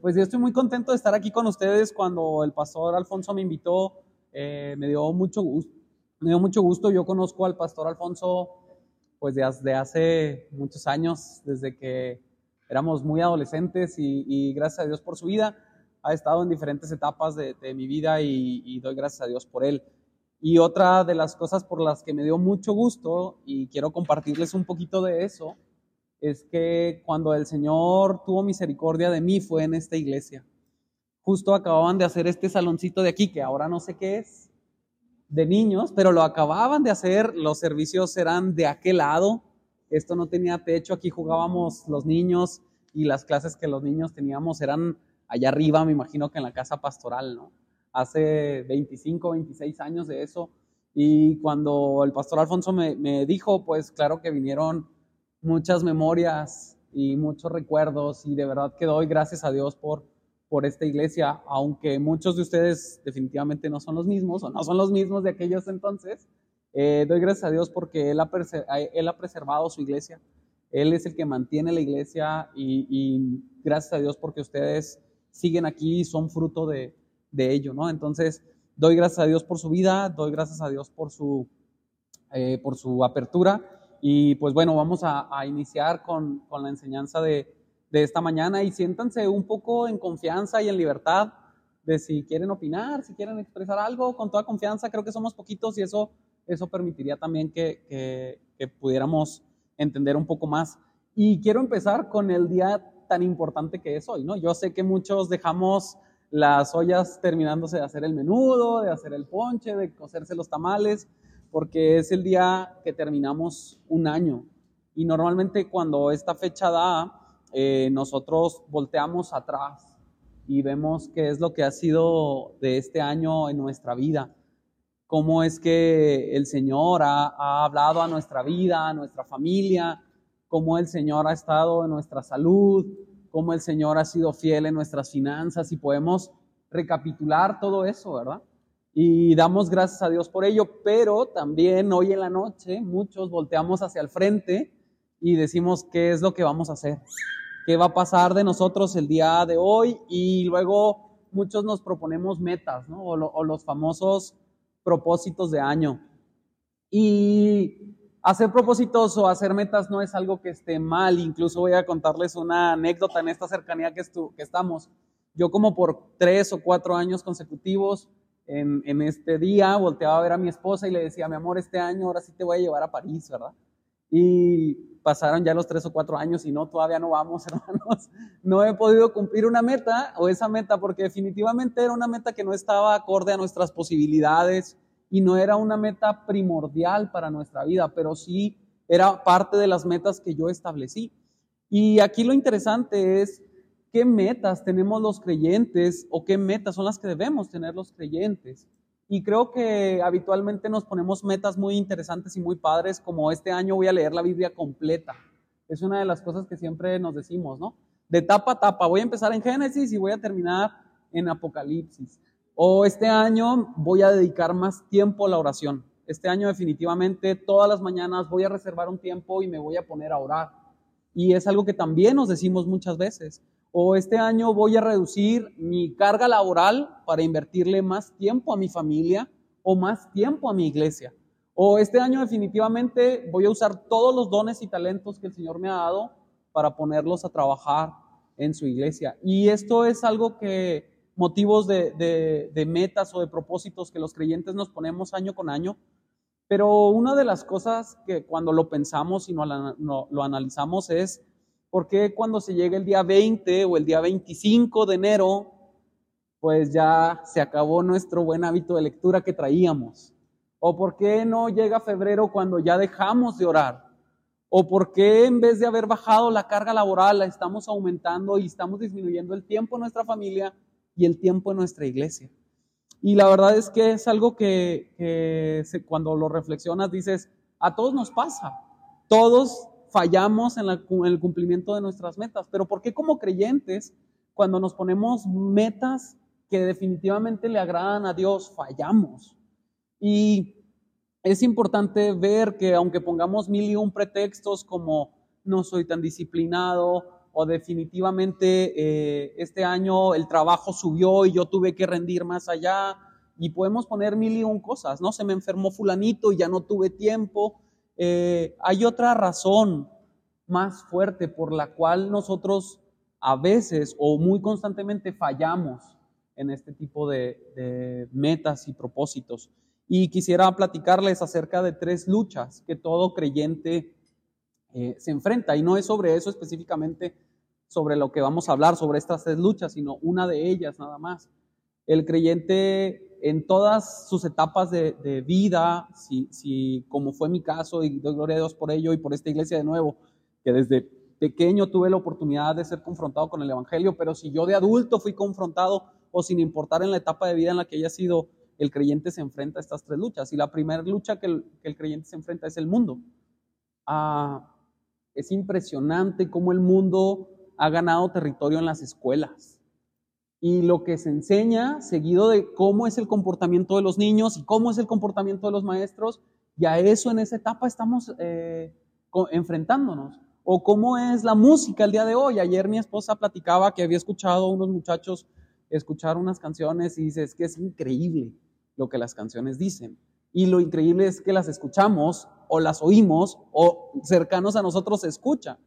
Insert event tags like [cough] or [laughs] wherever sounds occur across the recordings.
Pues yo estoy muy contento de estar aquí con ustedes cuando el pastor Alfonso me invitó. Eh, me dio mucho. Me dio mucho gusto. Yo conozco al pastor Alfonso pues desde hace muchos años, desde que éramos muy adolescentes y, gracias a Dios por su vida. Ha estado en diferentes etapas de, mi vida y, y doy gracias a Dios por él. Y otra de las cosas por las que me dio mucho gusto y quiero compartirles un poquito de eso es que cuando el Señor tuvo misericordia de mí fue en esta iglesia. Justo acababan de hacer este saloncito de aquí, que ahora no sé qué es, de niños, pero lo acababan de hacer, los servicios eran de aquel lado, esto no tenía techo, aquí jugábamos los niños y las clases que los niños teníamos eran allá arriba, me imagino que en la casa pastoral, ¿no? Hace 25, 26 años de eso. Y cuando el pastor Alfonso me, me dijo, pues claro que vinieron muchas memorias y muchos recuerdos y de verdad que doy gracias a Dios por, por esta iglesia, aunque muchos de ustedes definitivamente no son los mismos o no son los mismos de aquellos entonces, eh, doy gracias a Dios porque él ha, él ha, preservado su iglesia, Él es el que mantiene la iglesia y, gracias a Dios porque ustedes siguen aquí y son fruto de, de, ello, ¿no? Entonces, doy gracias a Dios por su vida, doy gracias a Dios por su, eh, por su apertura y pues bueno, vamos a, iniciar con, la enseñanza de, esta mañana y siéntanse un poco en confianza y en libertad de si quieren opinar, si quieren expresar algo, con toda confianza, creo que somos poquitos y eso, eso permitiría también que, pudiéramos entender un poco más. Y quiero empezar con el día tan importante que es hoy, ¿no? Yo sé que muchos dejamos las ollas terminándose de hacer el menudo, de hacer el ponche, de cocerse los tamales, porque es el día que terminamos un año. Y normalmente cuando esta fecha da, eh, nosotros volteamos atrás y vemos qué es lo que ha sido de este año en nuestra vida. Cómo es que el Señor ha, ha hablado a nuestra vida, a nuestra familia, cómo el Señor ha estado en nuestra salud, cómo el Señor ha sido fiel en nuestras finanzas y podemos recapitular todo eso, ¿verdad? Y damos gracias a Dios por ello, pero también hoy en la noche muchos volteamos hacia el frente y decimos qué es lo que vamos a hacer, qué va a pasar de nosotros el día de hoy y luego muchos nos proponemos metas, ¿no? O, los famosos propósitos de año. Y hacer propósitos o hacer metas no es algo que esté mal, incluso voy a contarles una anécdota en esta cercanía que, que estamos. Yo como por tres o cuatro años consecutivos en, este día, volteaba a ver a mi esposa y le decía, mi amor, este año ahora sí te voy a llevar a París, ¿verdad? Y pasaron ya los tres o cuatro años y no, todavía no vamos, [laughs] hermanos. No he podido cumplir una meta o esa meta porque definitivamente era una meta que no estaba acorde a nuestras posibilidades y no era una meta primordial para nuestra vida, pero sí era parte de las metas que yo establecí. Y aquí lo interesante es qué metas tenemos los creyentes o qué metas son las que debemos tener los creyentes. Y creo que habitualmente nos ponemos metas muy interesantes y muy padres, como este año voy a leer la Biblia completa. Es una de las cosas que siempre nos decimos, ¿no? De tapa a tapa, voy a empezar en Génesis y voy a terminar en Apocalipsis. O este año voy a dedicar más tiempo a la oración. Este año definitivamente todas las mañanas voy a reservar un tiempo y me voy a poner a orar. Y es algo que también nos decimos muchas veces o este año voy a reducir mi carga laboral para invertirle más tiempo a mi familia o más tiempo a mi iglesia. O este año definitivamente voy a usar todos los dones y talentos que el Señor me ha dado para ponerlos a trabajar en su iglesia. Y esto es algo que motivos de, metas o de propósitos que los creyentes nos ponemos año con año. Pero una de las cosas que cuando lo pensamos y no, lo analizamos es ¿Por qué cuando se llega el día 20 o el día 25 de enero, pues ya se acabó nuestro buen hábito de lectura que traíamos? ¿O por qué no llega febrero cuando ya dejamos de orar? ¿O por qué en vez de haber bajado la carga laboral la estamos aumentando y estamos disminuyendo el tiempo en nuestra familia y el tiempo en nuestra iglesia? Y la verdad es que es algo que, que cuando lo reflexionas dices, a todos nos pasa. Todos fallamos en, el cumplimiento de nuestras metas. Pero ¿por qué como creyentes, cuando nos ponemos metas que definitivamente le agradan a Dios, fallamos? Y es importante ver que aunque pongamos mil y un pretextos como no soy tan disciplinado, o definitivamente eh, este año el trabajo subió y yo tuve que rendir más allá. Y podemos poner mil y un cosas, ¿no? Se me enfermó fulanito y ya no tuve tiempo. Eh, hay otra razón más fuerte por la cual nosotros a veces o muy constantemente fallamos en este tipo de, metas y propósitos. Y quisiera platicarles acerca de tres luchas que todo creyente eh, se enfrenta. Y no es sobre eso específicamente, sobre lo que vamos a hablar, sobre estas tres luchas, sino una de ellas nada más. El creyente en todas sus etapas de, vida, si, si, como fue mi caso, y doy gloria a Dios por ello y por esta iglesia de nuevo, que desde pequeño tuve la oportunidad de ser confrontado con el Evangelio, pero si yo de adulto fui confrontado o sin importar en la etapa de vida en la que haya sido, el creyente se enfrenta a estas tres luchas. Y la primera lucha que el, creyente se enfrenta es el mundo. Ah, es impresionante cómo el mundo ha ganado territorio en las escuelas. Y lo que se enseña, seguido de cómo es el comportamiento de los niños y cómo es el comportamiento de los maestros, y a eso en esa etapa estamos eh, enfrentándonos o cómo es la música el día de hoy. Ayer mi esposa platicaba que había escuchado a unos muchachos escuchar unas canciones y dice, es que es increíble lo que las canciones dicen. Y lo increíble es que las escuchamos o las oímos o cercanos a nosotros se escucha.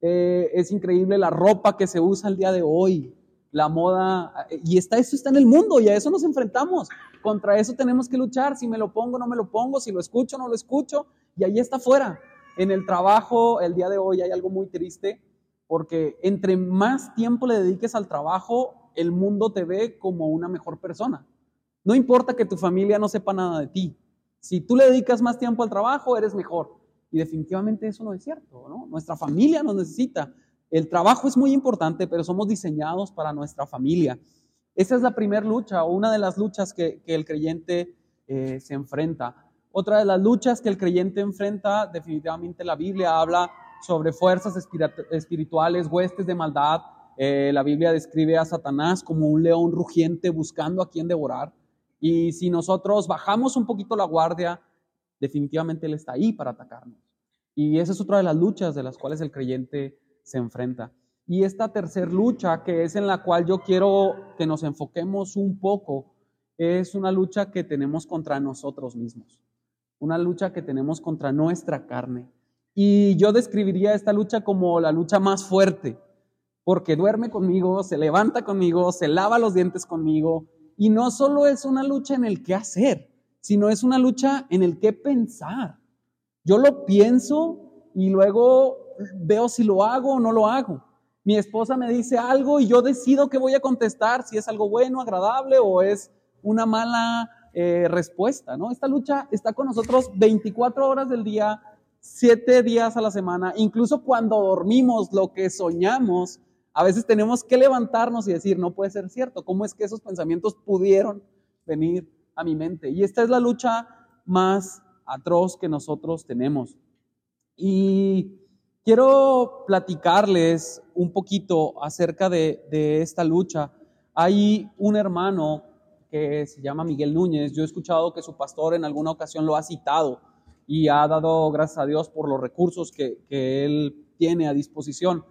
Eh, es increíble la ropa que se usa el día de hoy, la moda, y está, eso está en el mundo y a eso nos enfrentamos. Contra eso tenemos que luchar, si me lo pongo, no me lo pongo, si lo escucho, no lo escucho, y ahí está fuera. En el trabajo, el día de hoy hay algo muy triste, porque entre más tiempo le dediques al trabajo, el mundo te ve como una mejor persona. No importa que tu familia no sepa nada de ti. Si tú le dedicas más tiempo al trabajo, eres mejor. Y definitivamente eso no es cierto, ¿no? Nuestra familia nos necesita. El trabajo es muy importante, pero somos diseñados para nuestra familia. Esa es la primera lucha o una de las luchas que, el creyente eh, se enfrenta. Otra de las luchas que el creyente enfrenta, definitivamente la Biblia habla sobre fuerzas espirituales, huestes de maldad. Eh, la Biblia describe a Satanás como un león rugiente buscando a quien devorar. Y si nosotros bajamos un poquito la guardia, definitivamente Él está ahí para atacarnos. Y esa es otra de las luchas de las cuales el creyente se enfrenta. Y esta tercera lucha, que es en la cual yo quiero que nos enfoquemos un poco, es una lucha que tenemos contra nosotros mismos una lucha que tenemos contra nuestra carne. Y yo describiría esta lucha como la lucha más fuerte, porque duerme conmigo, se levanta conmigo, se lava los dientes conmigo, y no solo es una lucha en el que hacer, sino es una lucha en el que pensar. Yo lo pienso y luego veo si lo hago o no lo hago. Mi esposa me dice algo y yo decido que voy a contestar, si es algo bueno, agradable o es una mala eh, respuesta, ¿no? Esta lucha está con nosotros 24 horas del día, 7 días a la semana, incluso cuando dormimos, lo que soñamos, a veces tenemos que levantarnos y decir, no puede ser cierto, ¿cómo es que esos pensamientos pudieron venir a mi mente? Y esta es la lucha más atroz que nosotros tenemos. Y quiero platicarles un poquito acerca de, esta lucha. Hay un hermano que se llama Miguel Núñez. Yo he escuchado que su pastor en alguna ocasión lo ha citado y ha dado gracias a Dios por los recursos que, él tiene a disposición.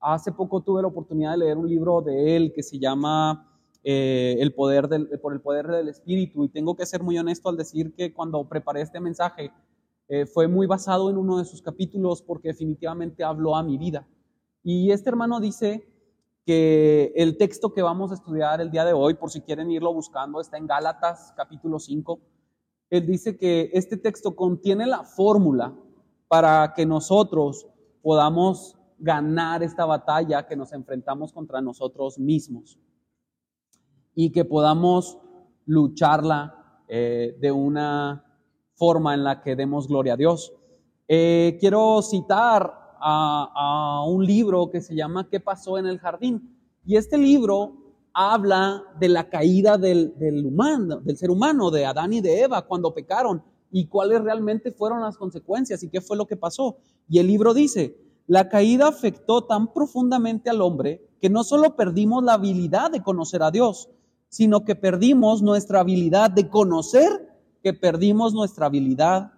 Hace poco tuve la oportunidad de leer un libro de él que se llama eh, el poder Por el poder del Espíritu y tengo que ser muy honesto al decir que cuando preparé este mensaje eh, fue muy basado en uno de sus capítulos porque definitivamente habló a mi vida. Y este hermano dice que el texto que vamos a estudiar el día de hoy, por si quieren irlo buscando, está en Gálatas capítulo 5. Él dice que este texto contiene la fórmula para que nosotros podamos ganar esta batalla que nos enfrentamos contra nosotros mismos y que podamos lucharla eh, de una forma en la que demos gloria a Dios. Eh, quiero citar a, un libro que se llama ¿Qué pasó en el jardín? Y este libro habla de la caída del, del, humano, del ser humano, de Adán y de Eva, cuando pecaron, y cuáles realmente fueron las consecuencias y qué fue lo que pasó. Y el libro dice, la caída afectó tan profundamente al hombre que no solo perdimos la habilidad de conocer a Dios, sino que perdimos nuestra habilidad de conocer, que perdimos nuestra habilidad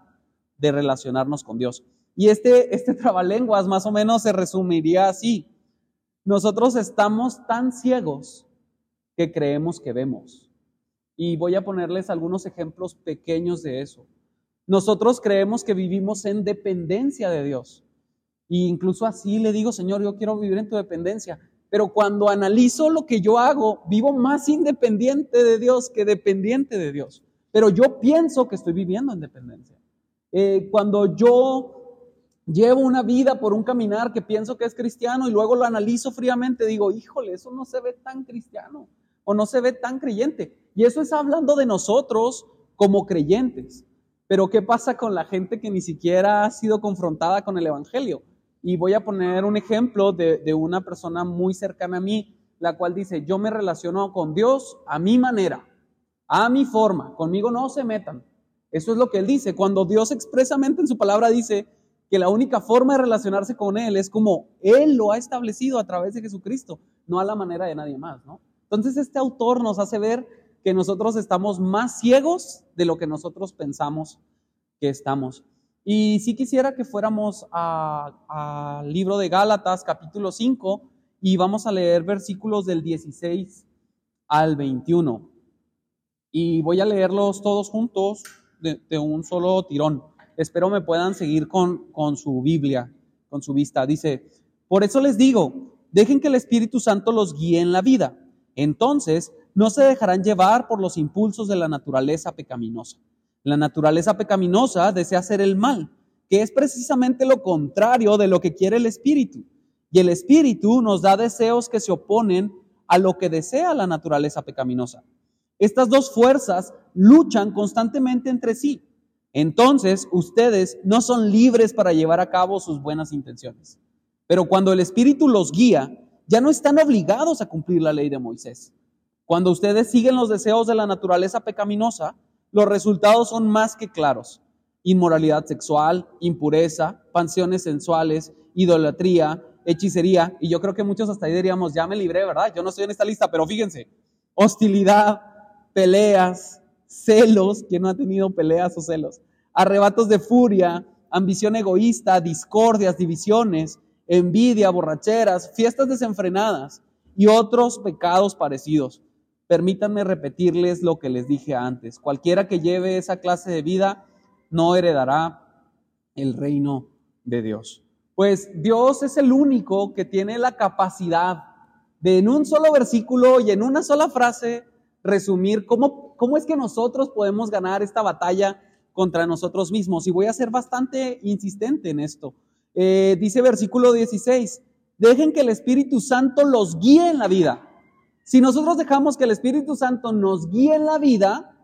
de relacionarnos con Dios. Y este, este [laughs] trabalenguas más o menos se resumiría así. Nosotros estamos tan ciegos que creemos que vemos. Y voy a ponerles algunos ejemplos pequeños de eso. Nosotros creemos que vivimos en dependencia de Dios. E incluso así le digo, Señor, yo quiero vivir en tu dependencia. Pero cuando analizo lo que yo hago, vivo más independiente de Dios que dependiente de Dios. Pero yo pienso que estoy viviendo en dependencia. Eh, cuando yo llevo una vida por un caminar que pienso que es cristiano y luego lo analizo fríamente, digo, híjole, eso no se ve tan cristiano o no se ve tan creyente. Y eso es hablando de nosotros como creyentes. Pero ¿qué pasa con la gente que ni siquiera ha sido confrontada con el Evangelio? Y voy a poner un ejemplo de, de una persona muy cercana a mí, la cual dice, yo me relaciono con Dios a mi manera, a mi forma, conmigo no se metan. Eso es lo que él dice. Cuando Dios expresamente en su palabra dice que la única forma de relacionarse con Él es como Él lo ha establecido a través de Jesucristo, no a la manera de nadie más, ¿no? Entonces este autor nos hace ver que nosotros estamos más ciegos de lo que nosotros pensamos que estamos. Y si quisiera que fuéramos al libro de Gálatas, capítulo 5, y vamos a leer versículos del 16 al 21. Y voy a leerlos todos juntos de, un solo tirón. Espero me puedan seguir con, con su Biblia, con su vista. Dice, por eso les digo, dejen que el Espíritu Santo los guíe en la vida entonces no se dejarán llevar por los impulsos de la naturaleza pecaminosa. La naturaleza pecaminosa desea hacer el mal, que es precisamente lo contrario de lo que quiere el espíritu. Y el espíritu nos da deseos que se oponen a lo que desea la naturaleza pecaminosa. Estas dos fuerzas luchan constantemente entre sí. Entonces, ustedes no son libres para llevar a cabo sus buenas intenciones. Pero cuando el espíritu los guía, ya no están obligados a cumplir la ley de Moisés. Cuando ustedes siguen los deseos de la naturaleza pecaminosa, los resultados son más que claros. Inmoralidad sexual, impureza, pasiones sensuales, idolatría, hechicería, y yo creo que muchos hasta ahí diríamos, ya me libré, ¿verdad? Yo no estoy en esta lista, pero fíjense, hostilidad, peleas, celos, ¿quién no ha tenido peleas o celos? Arrebatos de furia, ambición egoísta, discordias, divisiones, envidia, borracheras, fiestas desenfrenadas y otros pecados parecidos. Permítanme repetirles lo que les dije antes. Cualquiera que lleve esa clase de vida no heredará el reino de Dios. Pues Dios es el único que tiene la capacidad de en un solo versículo y en una sola frase resumir cómo, cómo es que nosotros podemos ganar esta batalla contra nosotros mismos. Y voy a ser bastante insistente en esto. Eh, dice versículo 16, dejen que el Espíritu Santo los guíe en la vida. Si nosotros dejamos que el Espíritu Santo nos guíe en la vida,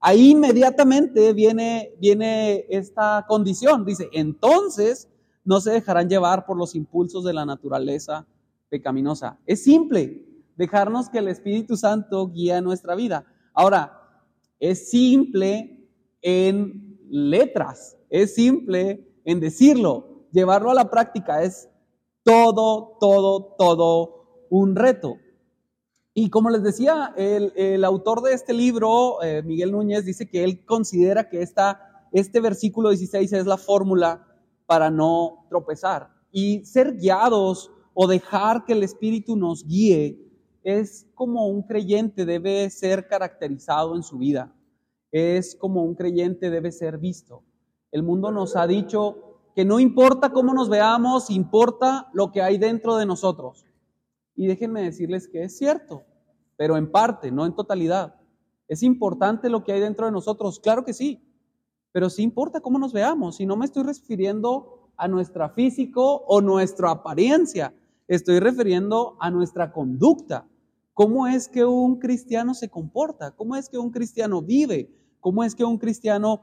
ahí inmediatamente viene, viene esta condición. Dice, entonces no se dejarán llevar por los impulsos de la naturaleza pecaminosa. Es simple, dejarnos que el Espíritu Santo guíe nuestra vida. Ahora, es simple en letras, es simple en decirlo, llevarlo a la práctica es todo, todo, todo un reto. Y como les decía, el, autor de este libro, eh, Miguel Núñez, dice que él considera que esta, este versículo 16 es la fórmula para no tropezar. Y ser guiados o dejar que el Espíritu nos guíe es como un creyente debe ser caracterizado en su vida. Es como un creyente debe ser visto. El mundo nos ha dicho que no importa cómo nos veamos, importa lo que hay dentro de nosotros. Y déjenme decirles que es cierto, pero en parte, no en totalidad. ¿Es importante lo que hay dentro de nosotros? Claro que sí, pero sí importa cómo nos veamos. Y no me estoy refiriendo a nuestra físico o nuestra apariencia, estoy refiriendo a nuestra conducta. ¿Cómo es que un cristiano se comporta? ¿Cómo es que un cristiano vive? ¿Cómo es que un cristiano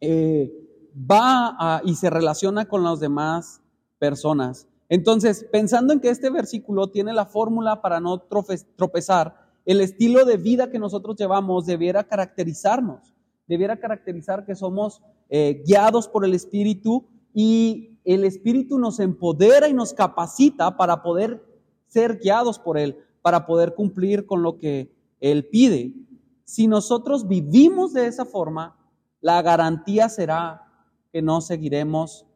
eh, va y se relaciona con las demás personas. Entonces, pensando en que este versículo tiene la fórmula para no tropezar, el estilo de vida que nosotros llevamos debiera caracterizarnos, debiera caracterizar que somos eh, guiados por el Espíritu y el Espíritu nos empodera y nos capacita para poder ser guiados por Él, para poder cumplir con lo que Él pide. Si nosotros vivimos de esa forma, la garantía será que no seguiremos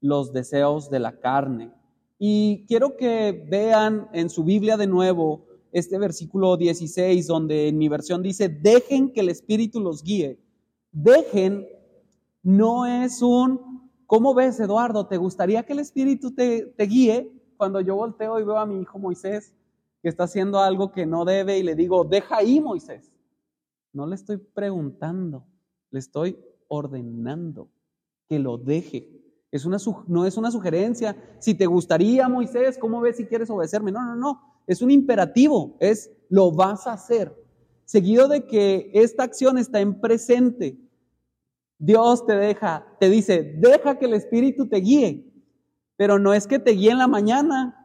los deseos de la carne. Y quiero que vean en su Biblia de nuevo este versículo 16, donde en mi versión dice, dejen que el Espíritu los guíe. Dejen no es un, ¿cómo ves, Eduardo? ¿Te gustaría que el Espíritu te, guíe? Cuando yo volteo y veo a mi hijo Moisés que está haciendo algo que no debe y le digo, deja ahí, Moisés. No le estoy preguntando, le estoy ordenando que lo deje. Es una, no es una sugerencia. Si te gustaría, Moisés, ¿cómo ves si quieres obedecerme? No, no, no. Es un imperativo. Es lo vas a hacer. Seguido de que esta acción está en presente. Dios te deja, te dice, deja que el Espíritu te guíe. Pero no es que te guíe en la mañana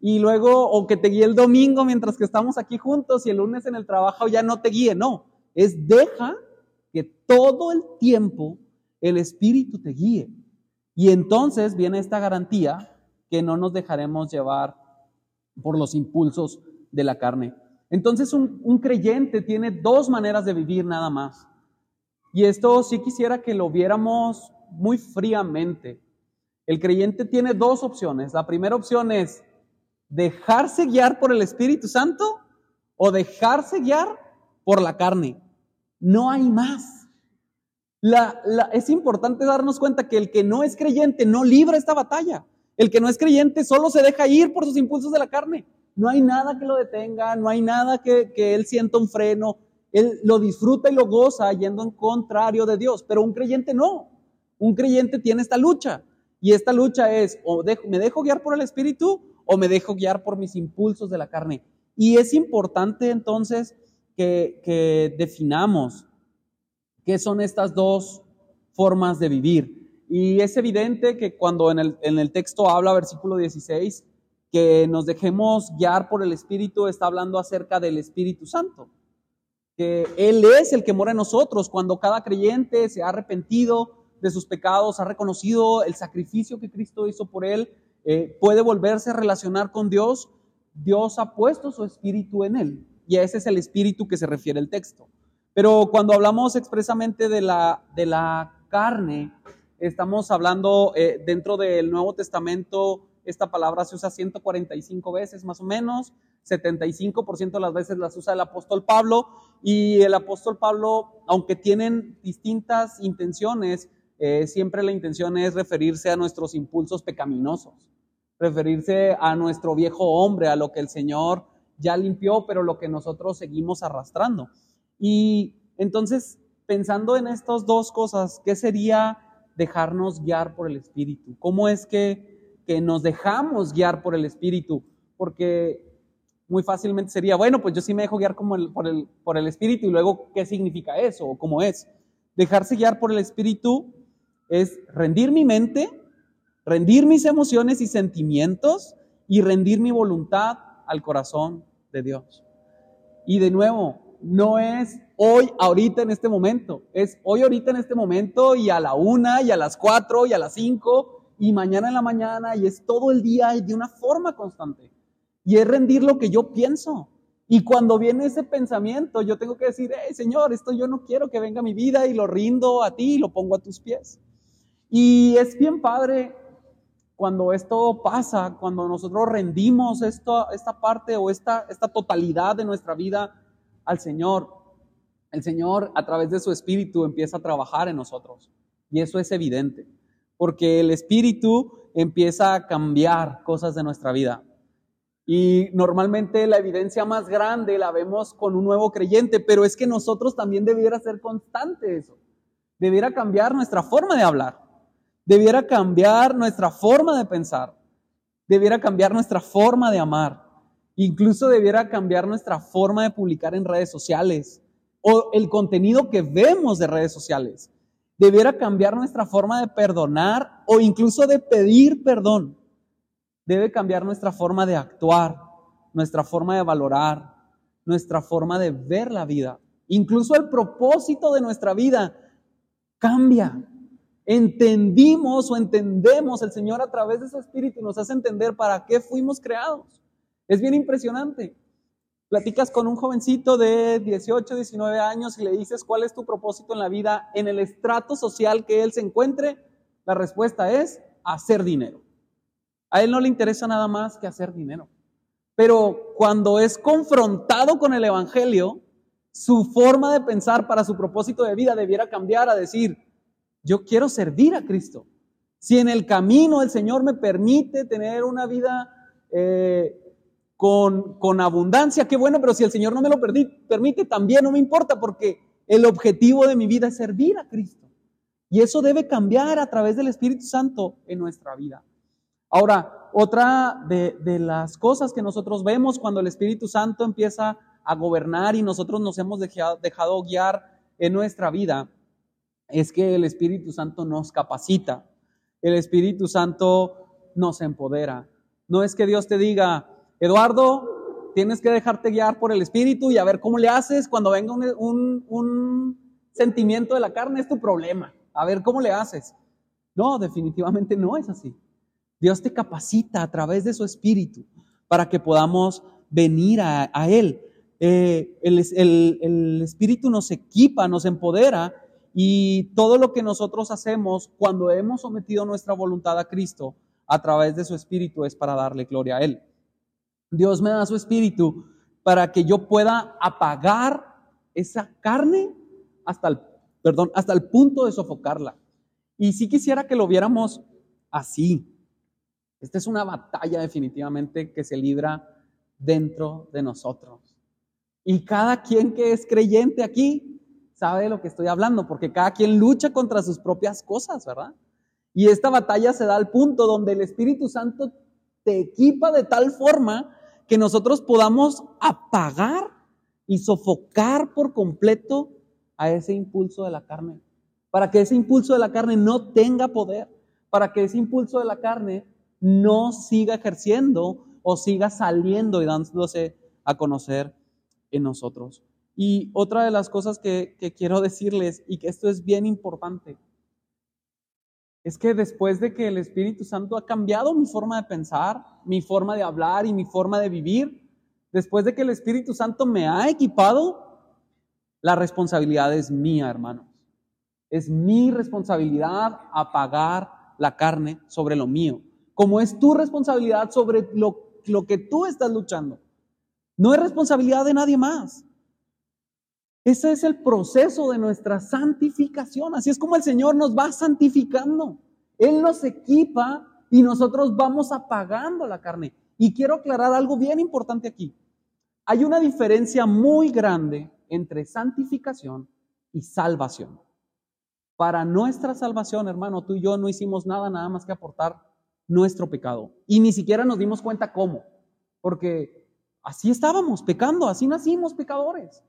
y luego, o que te guíe el domingo mientras que estamos aquí juntos y el lunes en el trabajo ya no te guíe. No, es deja que todo el tiempo el Espíritu te guíe. Y entonces viene esta garantía que no nos dejaremos llevar por los impulsos de la carne. Entonces un, un, creyente tiene dos maneras de vivir nada más. Y esto sí quisiera que lo viéramos muy fríamente. El creyente tiene dos opciones. La primera opción es dejarse guiar por el Espíritu Santo o dejarse guiar por la carne. No hay más. La, es importante darnos cuenta que el que no es creyente no libra esta batalla. El que no es creyente solo se deja ir por sus impulsos de la carne. No hay nada que lo detenga, no hay nada que, que él sienta un freno. Él lo disfruta y lo goza yendo en contrario de Dios, pero un creyente no. Un creyente tiene esta lucha. Y esta lucha es, o me dejo guiar por el Espíritu o me dejo guiar por mis impulsos de la carne. Y es importante entonces que, que definamos qué son estas dos formas de vivir. Y es evidente que cuando en el, en el texto habla, versículo 16, que nos dejemos guiar por el Espíritu, está hablando acerca del Espíritu Santo. Que Él es el que mora en nosotros. Cuando cada creyente se ha arrepentido, de sus pecados, ha reconocido el sacrificio que Cristo hizo por él, eh, puede volverse a relacionar con Dios, Dios ha puesto su espíritu en él. Y ese es el espíritu que se refiere el texto. Pero cuando hablamos expresamente de la, de la carne, estamos hablando eh, dentro del Nuevo Testamento, esta palabra se usa 145 veces más o menos, 75% de las veces las usa el apóstol Pablo y el apóstol Pablo, aunque tienen distintas intenciones, eh, siempre la intención es referirse a nuestros impulsos pecaminosos, referirse a nuestro viejo hombre, a lo que el Señor ya limpió, pero lo que nosotros seguimos arrastrando. Y entonces, pensando en estas dos cosas, ¿qué sería dejarnos guiar por el Espíritu? ¿Cómo es que, que nos dejamos guiar por el Espíritu? Porque muy fácilmente sería, bueno, pues yo sí me dejo guiar como por, el, por el Espíritu y luego, ¿qué significa eso? ¿O cómo es? Dejarse guiar por el Espíritu es rendir mi mente, rendir mis emociones y sentimientos y rendir mi voluntad al corazón de Dios. Y de nuevo, no es hoy, ahorita, en este momento, es hoy, ahorita, en este momento y a la una y a las cuatro y a las cinco y mañana en la mañana y es todo el día y de una forma constante. Y es rendir lo que yo pienso. Y cuando viene ese pensamiento, yo tengo que decir, hey Señor, esto yo no quiero que venga a mi vida y lo rindo a ti y lo pongo a tus pies. Y es bien padre cuando esto pasa, cuando nosotros rendimos esto, esta parte o esta, esta totalidad de nuestra vida al Señor. El Señor a través de su Espíritu empieza a trabajar en nosotros. Y eso es evidente, porque el Espíritu empieza a cambiar cosas de nuestra vida. Y normalmente la evidencia más grande la vemos con un nuevo creyente, pero es que nosotros también debiera ser constante eso. Debiera cambiar nuestra forma de hablar debiera cambiar nuestra forma de pensar, debiera cambiar nuestra forma de amar, incluso debiera cambiar nuestra forma de publicar en redes sociales o el contenido que vemos de redes sociales. Debiera cambiar nuestra forma de perdonar o incluso de pedir perdón. Debe cambiar nuestra forma de actuar, nuestra forma de valorar, nuestra forma de ver la vida. Incluso el propósito de nuestra vida cambia entendimos o entendemos el Señor a través de su Espíritu nos hace entender para qué fuimos creados. Es bien impresionante. Platicas con un jovencito de 18, 19 años y le dices cuál es tu propósito en la vida, en el estrato social que él se encuentre, la respuesta es hacer dinero. A él no le interesa nada más que hacer dinero. Pero cuando es confrontado con el Evangelio, su forma de pensar para su propósito de vida debiera cambiar a decir, yo quiero servir a Cristo. Si en el camino el Señor me permite tener una vida eh, con, con, abundancia, qué bueno, pero si el Señor no me lo permite, también no me importa porque el objetivo de mi vida es servir a Cristo. Y eso debe cambiar a través del Espíritu Santo en nuestra vida. Ahora, otra de, de las cosas que nosotros vemos cuando el Espíritu Santo empieza a gobernar y nosotros nos hemos dejado, guiar en nuestra vida es que el Espíritu Santo nos capacita. El Espíritu Santo nos empodera. No es que Dios te diga, Eduardo, tienes que dejarte guiar por el Espíritu y a ver cómo le haces cuando venga un, sentimiento de la carne, es tu problema. A ver cómo le haces. No, definitivamente no es así. Dios te capacita a través de su Espíritu para que podamos venir a, Él. Eh, el, Espíritu nos equipa, nos empodera y todo lo que nosotros hacemos cuando hemos sometido nuestra voluntad a Cristo a través de su Espíritu es para darle gloria a Él. Dios me da su Espíritu para que yo pueda apagar esa carne hasta el, perdón, hasta el punto de sofocarla. Y si quisiera que lo viéramos así. Esta es una batalla definitivamente que se libra dentro de nosotros. Y cada quien que es creyente aquí sabe de lo que estoy hablando, porque cada quien lucha contra sus propias cosas, ¿verdad? Y esta batalla se da al punto donde el Espíritu Santo te equipa de tal forma que nosotros podamos apagar y sofocar por completo a ese impulso de la carne, para que ese impulso de la carne no tenga poder, para que ese impulso de la carne no siga ejerciendo o siga saliendo y dándose a conocer en nosotros. Y otra de las cosas que, quiero decirles, y que esto es bien importante, es que después de que el Espíritu Santo ha cambiado mi forma de pensar, mi forma de hablar y mi forma de vivir, después de que el Espíritu Santo me ha equipado, la responsabilidad es mía, hermanos. Es mi responsabilidad apagar la carne sobre lo mío, como es tu responsabilidad sobre lo, lo que tú estás luchando. No es responsabilidad de nadie más. Ese es el proceso de nuestra santificación. Así es como el Señor nos va santificando. Él nos equipa y nosotros vamos apagando la carne. Y quiero aclarar algo bien importante aquí. Hay una diferencia muy grande entre santificación y salvación. Para nuestra salvación, hermano, tú y yo no hicimos nada, nada más que aportar nuestro pecado. Y ni siquiera nos dimos cuenta cómo. Porque así estábamos pecando, así nacimos pecadores.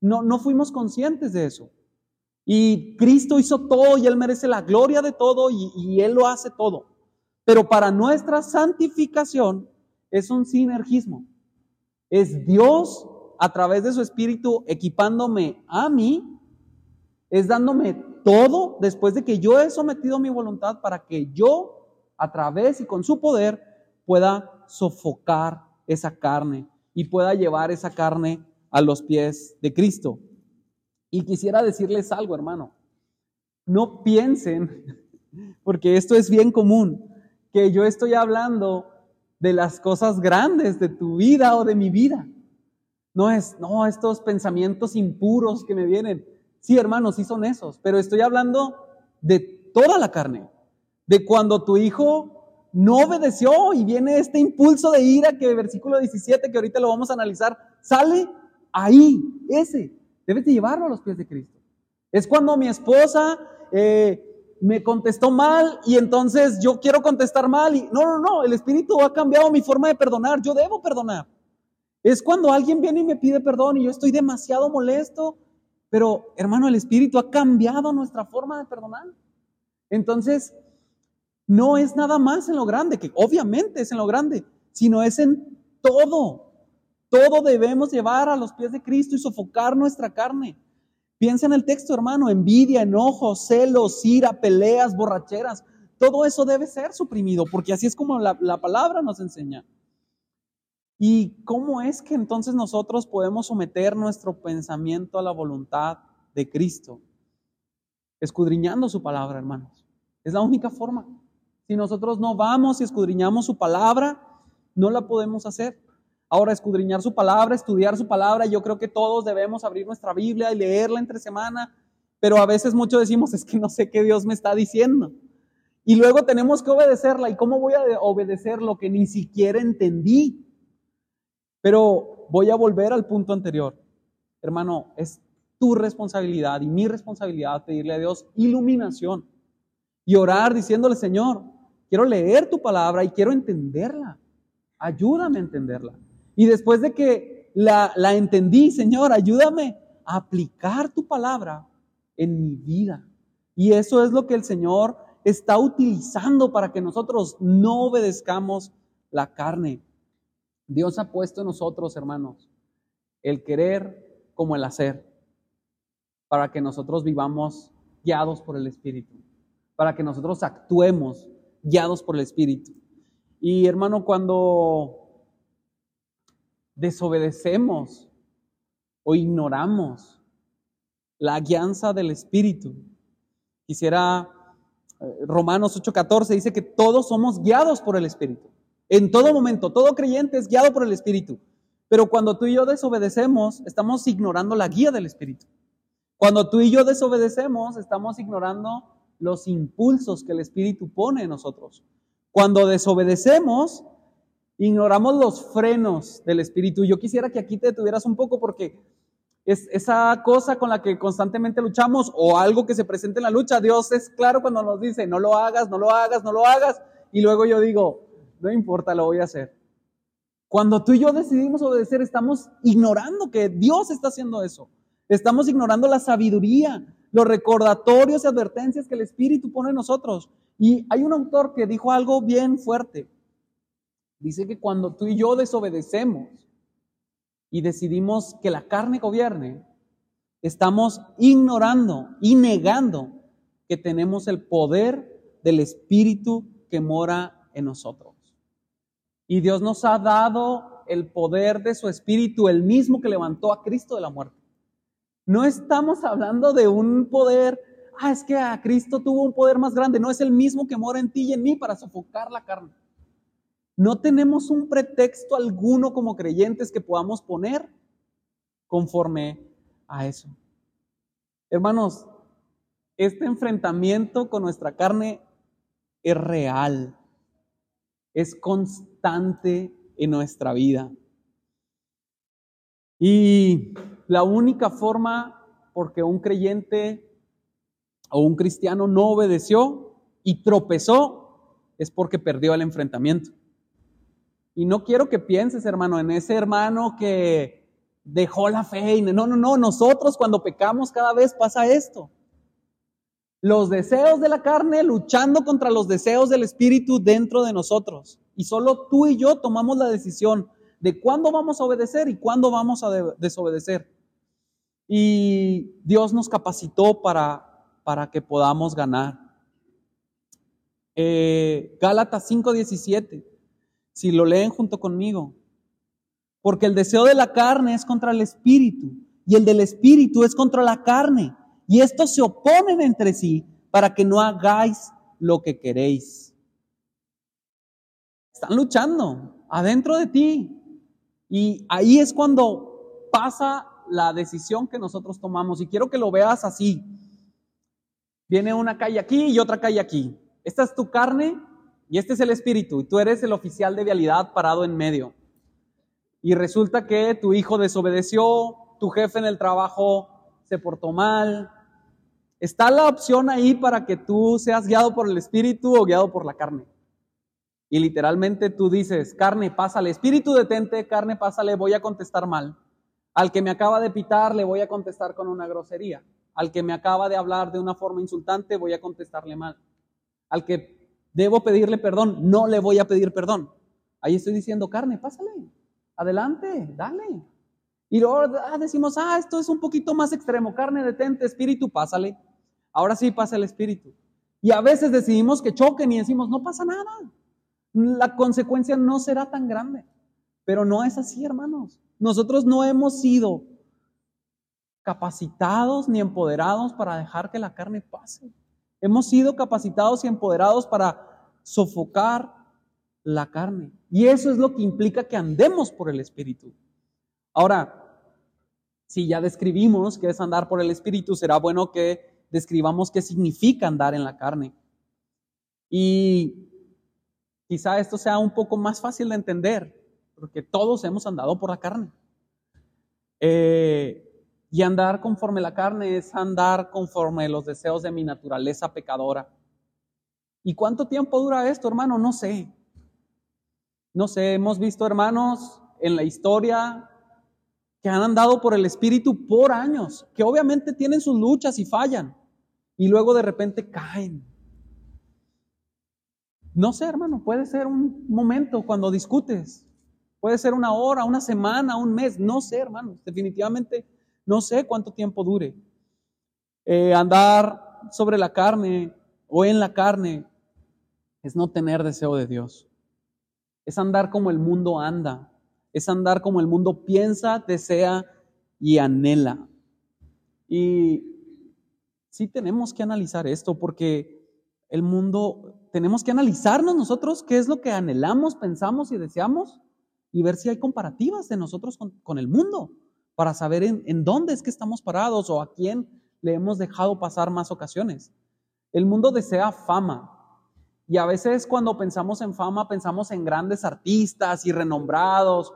No, no fuimos conscientes de eso. Y Cristo hizo todo y Él merece la gloria de todo y, y Él lo hace todo. Pero para nuestra santificación es un sinergismo. Es Dios a través de su Espíritu equipándome a mí, es dándome todo después de que yo he sometido mi voluntad para que yo, a través y con su poder, pueda sofocar esa carne y pueda llevar esa carne a los pies de Cristo. Y quisiera decirles algo, hermano. No piensen, [laughs] porque esto es bien común, que yo estoy hablando de las cosas grandes de tu vida o de mi vida. No es, no, estos pensamientos impuros que me vienen. Sí, hermano, sí son esos, pero estoy hablando de toda la carne. De cuando tu hijo no obedeció y viene este impulso de ira que versículo 17, que ahorita lo vamos a analizar, sale ahí, ese, debes de llevarlo a los pies de Cristo. Es cuando mi esposa eh, me contestó mal y entonces yo quiero contestar mal y no, no, no, el Espíritu ha cambiado mi forma de perdonar, yo debo perdonar. Es cuando alguien viene y me pide perdón y yo estoy demasiado molesto, pero hermano, el Espíritu ha cambiado nuestra forma de perdonar. Entonces, no es nada más en lo grande, que obviamente es en lo grande, sino es en todo. Todo debemos llevar a los pies de Cristo y sofocar nuestra carne. Piensa en el texto, hermano, envidia, enojo, celos, ira, peleas, borracheras. Todo eso debe ser suprimido, porque así es como la, la palabra nos enseña. ¿Y cómo es que entonces nosotros podemos someter nuestro pensamiento a la voluntad de Cristo? Escudriñando su palabra, hermanos. Es la única forma. Si nosotros no vamos y escudriñamos su palabra, no la podemos hacer. Ahora, escudriñar su palabra, estudiar su palabra, yo creo que todos debemos abrir nuestra Biblia y leerla entre semana, pero a veces mucho decimos, es que no sé qué Dios me está diciendo. Y luego tenemos que obedecerla. ¿Y cómo voy a obedecer lo que ni siquiera entendí? Pero voy a volver al punto anterior. Hermano, es tu responsabilidad y mi responsabilidad pedirle a Dios iluminación y orar diciéndole, Señor, quiero leer tu palabra y quiero entenderla. Ayúdame a entenderla. Y después de que la, la entendí, Señor, ayúdame a aplicar tu palabra en mi vida. Y eso es lo que el Señor está utilizando para que nosotros no obedezcamos la carne. Dios ha puesto en nosotros, hermanos, el querer como el hacer, para que nosotros vivamos guiados por el Espíritu, para que nosotros actuemos guiados por el Espíritu. Y hermano, cuando desobedecemos o ignoramos la guianza del Espíritu, quisiera Romanos 8:14 dice que todos somos guiados por el Espíritu. En todo momento, todo creyente es guiado por el Espíritu. Pero cuando tú y yo desobedecemos, estamos ignorando la guía del Espíritu. Cuando tú y yo desobedecemos, estamos ignorando los impulsos que el Espíritu pone en nosotros. Cuando desobedecemos, ignoramos los frenos del Espíritu. Yo quisiera que aquí te detuvieras un poco porque es esa cosa con la que constantemente luchamos o algo que se presente en la lucha. Dios es claro cuando nos dice, no lo hagas, no lo hagas, no lo hagas. Y luego yo digo, no importa, lo voy a hacer. Cuando tú y yo decidimos obedecer, estamos ignorando que Dios está haciendo eso. Estamos ignorando la sabiduría, los recordatorios y advertencias que el Espíritu pone en nosotros. Y hay un autor que dijo algo bien fuerte. Dice que cuando tú y yo desobedecemos, y decidimos que la carne gobierne, estamos ignorando y negando que tenemos el poder del Espíritu que mora en nosotros. Y Dios nos ha dado el poder de su Espíritu, el mismo que levantó a Cristo de la muerte. No estamos hablando de un poder, ah, es que a Cristo tuvo un poder más grande, no es el mismo que mora en ti y en mí para sofocar la carne. No tenemos un pretexto alguno como creyentes que podamos poner conforme a eso. Hermanos, este enfrentamiento con nuestra carne es real, es constante en nuestra vida. Y la única forma porque un creyente o un cristiano no obedeció y tropezó es porque perdió el enfrentamiento. Y no quiero que pienses, hermano, en ese hermano que dejó la fe. no, no, no, nosotros cuando pecamos cada vez pasa esto. Los deseos de la carne luchando contra los deseos del Espíritu dentro de nosotros. Y solo tú y yo tomamos la decisión de cuándo vamos a obedecer y cuándo vamos a desobedecer. Y Dios nos capacitó para, para que podamos ganar. Eh, Gálatas 5:17 si lo leen junto conmigo. Porque el deseo de la carne es contra el espíritu y el del espíritu es contra la carne. Y estos se oponen entre sí para que no hagáis lo que queréis. Están luchando adentro de ti. Y ahí es cuando pasa la decisión que nosotros tomamos. Y quiero que lo veas así. Viene una calle aquí y otra calle aquí. Esta es tu carne y este es el espíritu, y tú eres el oficial de vialidad parado en medio. Y resulta que tu hijo desobedeció, tu jefe en el trabajo se portó mal. Está la opción ahí para que tú seas guiado por el espíritu o guiado por la carne. Y literalmente tú dices, carne, pásale, espíritu detente, carne, pásale, voy a contestar mal. Al que me acaba de pitar, le voy a contestar con una grosería. Al que me acaba de hablar de una forma insultante, voy a contestarle mal. Al que debo pedirle perdón, no le voy a pedir perdón. Ahí estoy diciendo, carne, pásale, adelante, dale. Y luego ah, decimos, ah, esto es un poquito más extremo, carne, detente, espíritu, pásale. Ahora sí pasa el espíritu. Y a veces decidimos que choquen y decimos, no pasa nada. La consecuencia no será tan grande. Pero no es así, hermanos. Nosotros no hemos sido capacitados ni empoderados para dejar que la carne pase. Hemos sido capacitados y empoderados para sofocar la carne. Y eso es lo que implica que andemos por el Espíritu. Ahora, si ya describimos qué es andar por el Espíritu, será bueno que describamos qué significa andar en la carne. Y quizá esto sea un poco más fácil de entender, porque todos hemos andado por la carne. Eh, y andar conforme la carne es andar conforme los deseos de mi naturaleza pecadora. ¿Y cuánto tiempo dura esto, hermano? No sé. No sé, hemos visto hermanos en la historia que han andado por el Espíritu por años, que obviamente tienen sus luchas y fallan, y luego de repente caen. No sé, hermano, puede ser un momento cuando discutes, puede ser una hora, una semana, un mes, no sé, hermano, definitivamente no sé cuánto tiempo dure. Eh, andar sobre la carne o en la carne es no tener deseo de Dios. Es andar como el mundo anda. Es andar como el mundo piensa, desea y anhela. Y sí tenemos que analizar esto porque el mundo, tenemos que analizarnos nosotros qué es lo que anhelamos, pensamos y deseamos y ver si hay comparativas de nosotros con, con el mundo para saber en, dónde es que estamos parados o a quién le hemos dejado pasar más ocasiones. El mundo desea fama. Y a veces cuando pensamos en fama pensamos en grandes artistas y renombrados,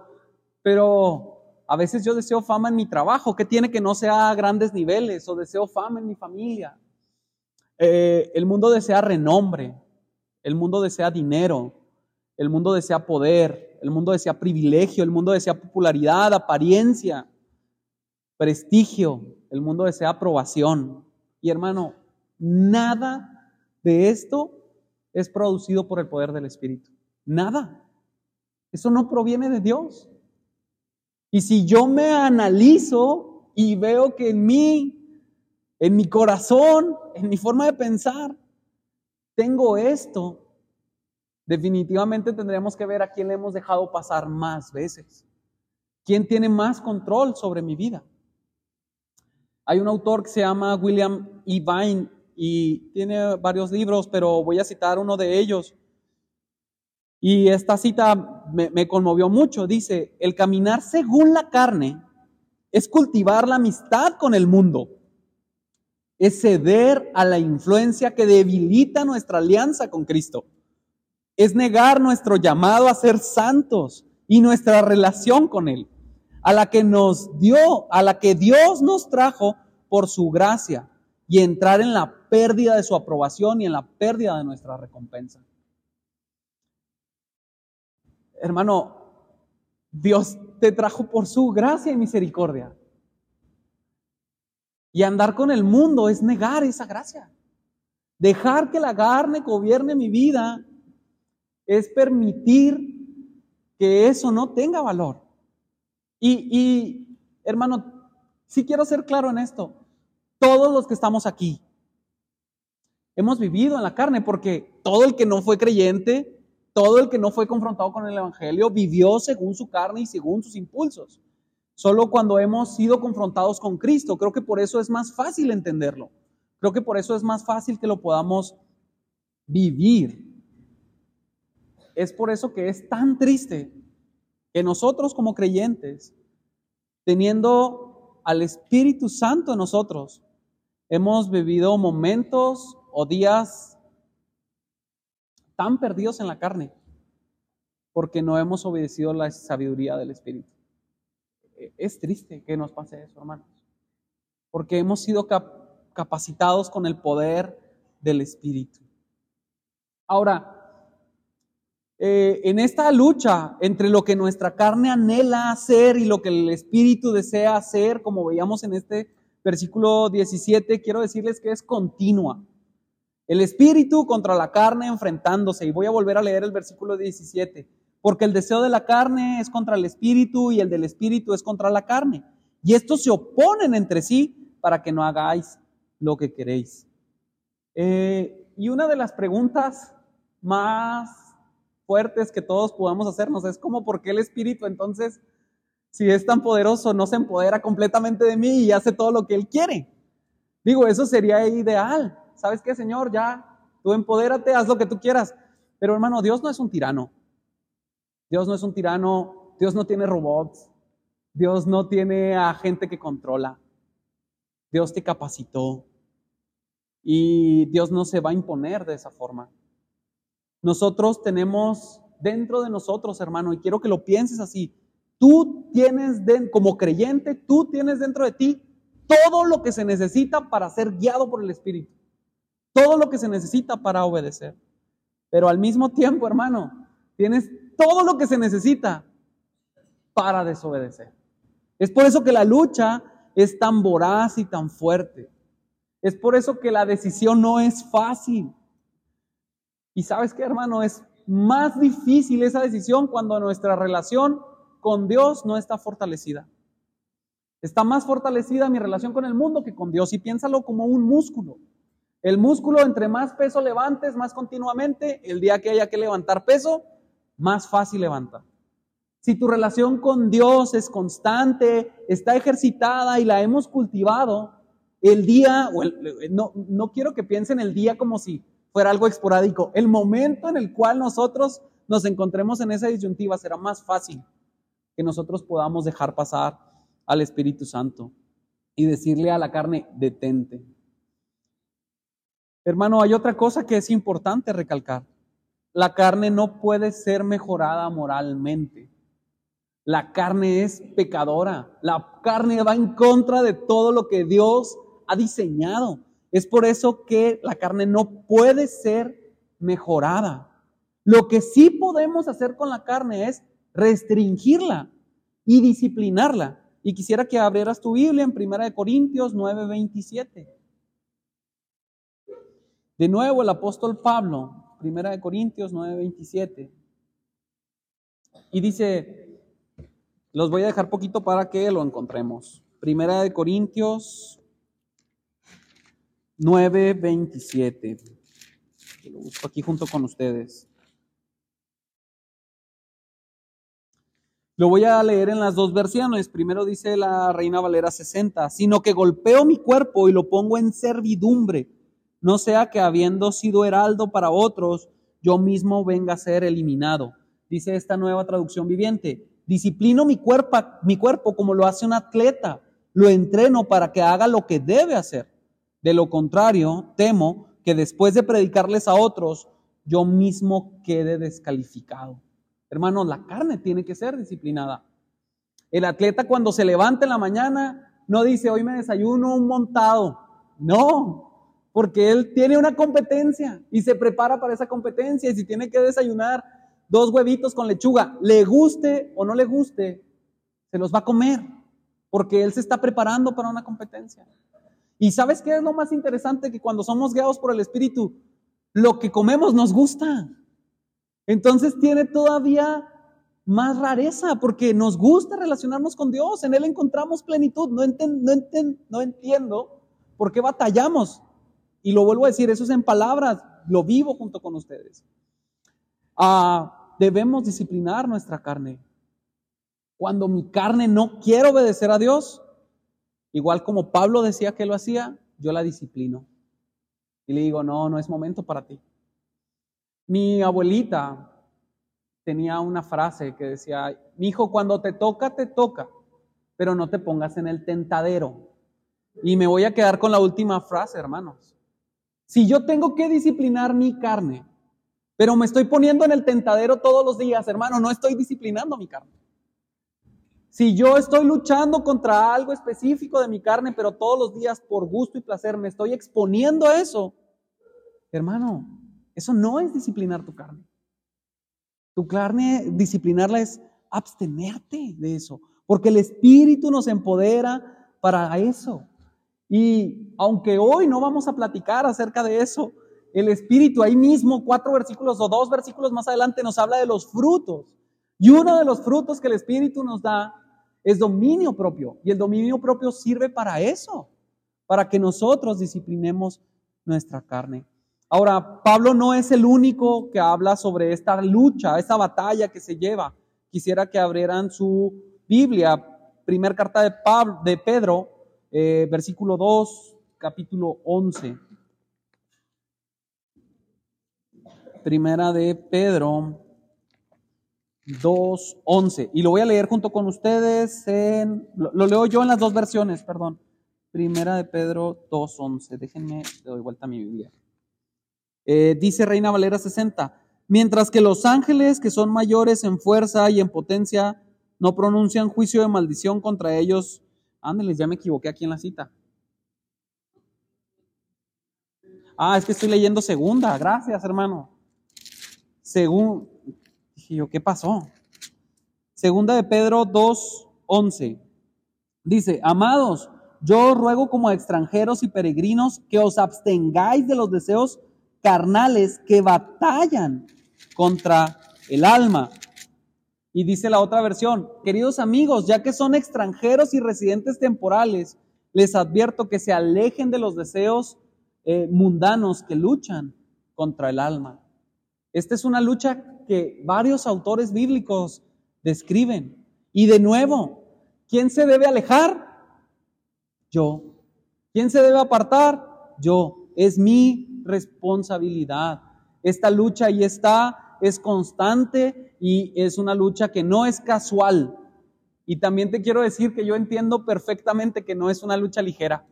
pero a veces yo deseo fama en mi trabajo, que tiene que no sea a grandes niveles, o deseo fama en mi familia. Eh, el mundo desea renombre, el mundo desea dinero, el mundo desea poder, el mundo desea privilegio, el mundo desea popularidad, apariencia prestigio, el mundo desea aprobación. Y hermano, nada de esto es producido por el poder del Espíritu. Nada. Eso no proviene de Dios. Y si yo me analizo y veo que en mí, en mi corazón, en mi forma de pensar, tengo esto, definitivamente tendríamos que ver a quién le hemos dejado pasar más veces. ¿Quién tiene más control sobre mi vida? Hay un autor que se llama William E. Vine y tiene varios libros, pero voy a citar uno de ellos. Y esta cita me, conmovió mucho. Dice, el caminar según la carne es cultivar la amistad con el mundo, es ceder a la influencia que debilita nuestra alianza con Cristo, es negar nuestro llamado a ser santos y nuestra relación con Él a la que nos dio, a la que Dios nos trajo por su gracia y entrar en la pérdida de su aprobación y en la pérdida de nuestra recompensa. Hermano, Dios te trajo por su gracia y misericordia. Y andar con el mundo es negar esa gracia. Dejar que la carne gobierne mi vida es permitir que eso no tenga valor. Y, hermano, sí quiero ser claro en esto. Todos los que estamos aquí hemos vivido en la carne porque todo el que no fue creyente, todo el que no fue confrontado con el Evangelio, vivió según su carne y según sus impulsos. Solo cuando hemos sido confrontados con Cristo, creo que por eso es más fácil entenderlo. Creo que por eso es más fácil que lo podamos vivir. Es por eso que es tan triste que nosotros como creyentes, teniendo al Espíritu Santo en nosotros, hemos vivido momentos o días tan perdidos en la carne porque no hemos obedecido la sabiduría del Espíritu. Es triste que nos pase eso, hermanos, porque hemos sido capacitados con el poder del Espíritu. Ahora, eh, en esta lucha entre lo que nuestra carne anhela hacer y lo que el Espíritu desea hacer, como veíamos en este versículo 17, quiero decirles que es continua. El Espíritu contra la carne enfrentándose. Y voy a volver a leer el versículo 17. Porque el deseo de la carne es contra el Espíritu y el del Espíritu es contra la carne. Y estos se oponen entre sí para que no hagáis lo que queréis. Eh, y una de las preguntas más fuertes que todos podamos hacernos. Es como, ¿por qué el Espíritu entonces, si es tan poderoso, no se empodera completamente de mí y hace todo lo que Él quiere? Digo, eso sería ideal. ¿Sabes qué, Señor? Ya, tú empodérate, haz lo que tú quieras. Pero hermano, Dios no es un tirano. Dios no es un tirano, Dios no tiene robots, Dios no tiene a gente que controla. Dios te capacitó y Dios no se va a imponer de esa forma. Nosotros tenemos dentro de nosotros, hermano, y quiero que lo pienses así, tú tienes, como creyente, tú tienes dentro de ti todo lo que se necesita para ser guiado por el Espíritu, todo lo que se necesita para obedecer. Pero al mismo tiempo, hermano, tienes todo lo que se necesita para desobedecer. Es por eso que la lucha es tan voraz y tan fuerte. Es por eso que la decisión no es fácil. Y sabes qué, hermano, es más difícil esa decisión cuando nuestra relación con Dios no está fortalecida. Está más fortalecida mi relación con el mundo que con Dios y piénsalo como un músculo. El músculo, entre más peso levantes, más continuamente, el día que haya que levantar peso, más fácil levanta. Si tu relación con Dios es constante, está ejercitada y la hemos cultivado, el día, no, no quiero que piensen el día como si fuera algo esporádico, el momento en el cual nosotros nos encontremos en esa disyuntiva será más fácil que nosotros podamos dejar pasar al Espíritu Santo y decirle a la carne, detente. Hermano, hay otra cosa que es importante recalcar. La carne no puede ser mejorada moralmente. La carne es pecadora. La carne va en contra de todo lo que Dios ha diseñado. Es por eso que la carne no puede ser mejorada. Lo que sí podemos hacer con la carne es restringirla y disciplinarla. Y quisiera que abrieras tu Biblia en 1 Corintios 9:27. De nuevo el apóstol Pablo, 1 Corintios 9:27. Y dice, los voy a dejar poquito para que lo encontremos. Primera de Corintios 9:27. Lo busco aquí junto con ustedes. Lo voy a leer en las dos versiones. Primero dice la Reina Valera 60, sino que golpeo mi cuerpo y lo pongo en servidumbre, no sea que habiendo sido heraldo para otros, yo mismo venga a ser eliminado. Dice esta nueva traducción viviente, disciplino mi cuerpo, mi cuerpo como lo hace un atleta, lo entreno para que haga lo que debe hacer. De lo contrario, temo que después de predicarles a otros, yo mismo quede descalificado. Hermanos, la carne tiene que ser disciplinada. El atleta cuando se levanta en la mañana no dice, hoy me desayuno un montado. No, porque él tiene una competencia y se prepara para esa competencia. Y si tiene que desayunar dos huevitos con lechuga, le guste o no le guste, se los va a comer, porque él se está preparando para una competencia. Y sabes qué es lo más interesante? Que cuando somos guiados por el Espíritu, lo que comemos nos gusta. Entonces tiene todavía más rareza porque nos gusta relacionarnos con Dios. En Él encontramos plenitud. No, no entiendo por qué batallamos. Y lo vuelvo a decir, eso es en palabras. Lo vivo junto con ustedes. Ah, debemos disciplinar nuestra carne. Cuando mi carne no quiere obedecer a Dios, Igual como Pablo decía que lo hacía, yo la disciplino. Y le digo, no, no es momento para ti. Mi abuelita tenía una frase que decía, mi hijo, cuando te toca, te toca, pero no te pongas en el tentadero. Y me voy a quedar con la última frase, hermanos. Si yo tengo que disciplinar mi carne, pero me estoy poniendo en el tentadero todos los días, hermano, no estoy disciplinando mi carne. Si yo estoy luchando contra algo específico de mi carne, pero todos los días por gusto y placer me estoy exponiendo a eso, hermano, eso no es disciplinar tu carne. Tu carne, disciplinarla es abstenerte de eso, porque el Espíritu nos empodera para eso. Y aunque hoy no vamos a platicar acerca de eso, el Espíritu ahí mismo, cuatro versículos o dos versículos más adelante, nos habla de los frutos. Y uno de los frutos que el Espíritu nos da es dominio propio. Y el dominio propio sirve para eso, para que nosotros disciplinemos nuestra carne. Ahora, Pablo no es el único que habla sobre esta lucha, esta batalla que se lleva. Quisiera que abrieran su Biblia, primer carta de, Pablo, de Pedro, eh, versículo 2, capítulo 11. Primera de Pedro 2.11. Y lo voy a leer junto con ustedes en... Lo, lo, leo yo en las dos versiones, perdón. Primera de Pedro 2.11. Déjenme, le doy vuelta a mi Biblia. Eh, dice Reina Valera 60. Mientras que los ángeles, que son mayores en fuerza y en potencia, no pronuncian juicio de maldición contra ellos. Ándeles, ya me equivoqué aquí en la cita. Ah, es que estoy leyendo segunda. Gracias, hermano. Según, dije yo, ¿qué pasó? Segunda de Pedro 2.11. Dice, amados, yo os ruego como extranjeros y peregrinos que os abstengáis de los deseos carnales que batallan contra el alma. Y dice la otra versión, queridos amigos, ya que son extranjeros y residentes temporales, les advierto que se alejen de los deseos eh, mundanos que luchan contra el alma. Esta es una lucha que varios autores bíblicos describen. Y de nuevo, ¿quién se debe alejar? Yo. ¿Quién se debe apartar? Yo. Es mi responsabilidad. Esta lucha ahí está es constante y es una lucha que no es casual. Y también te quiero decir que yo entiendo perfectamente que no es una lucha ligera.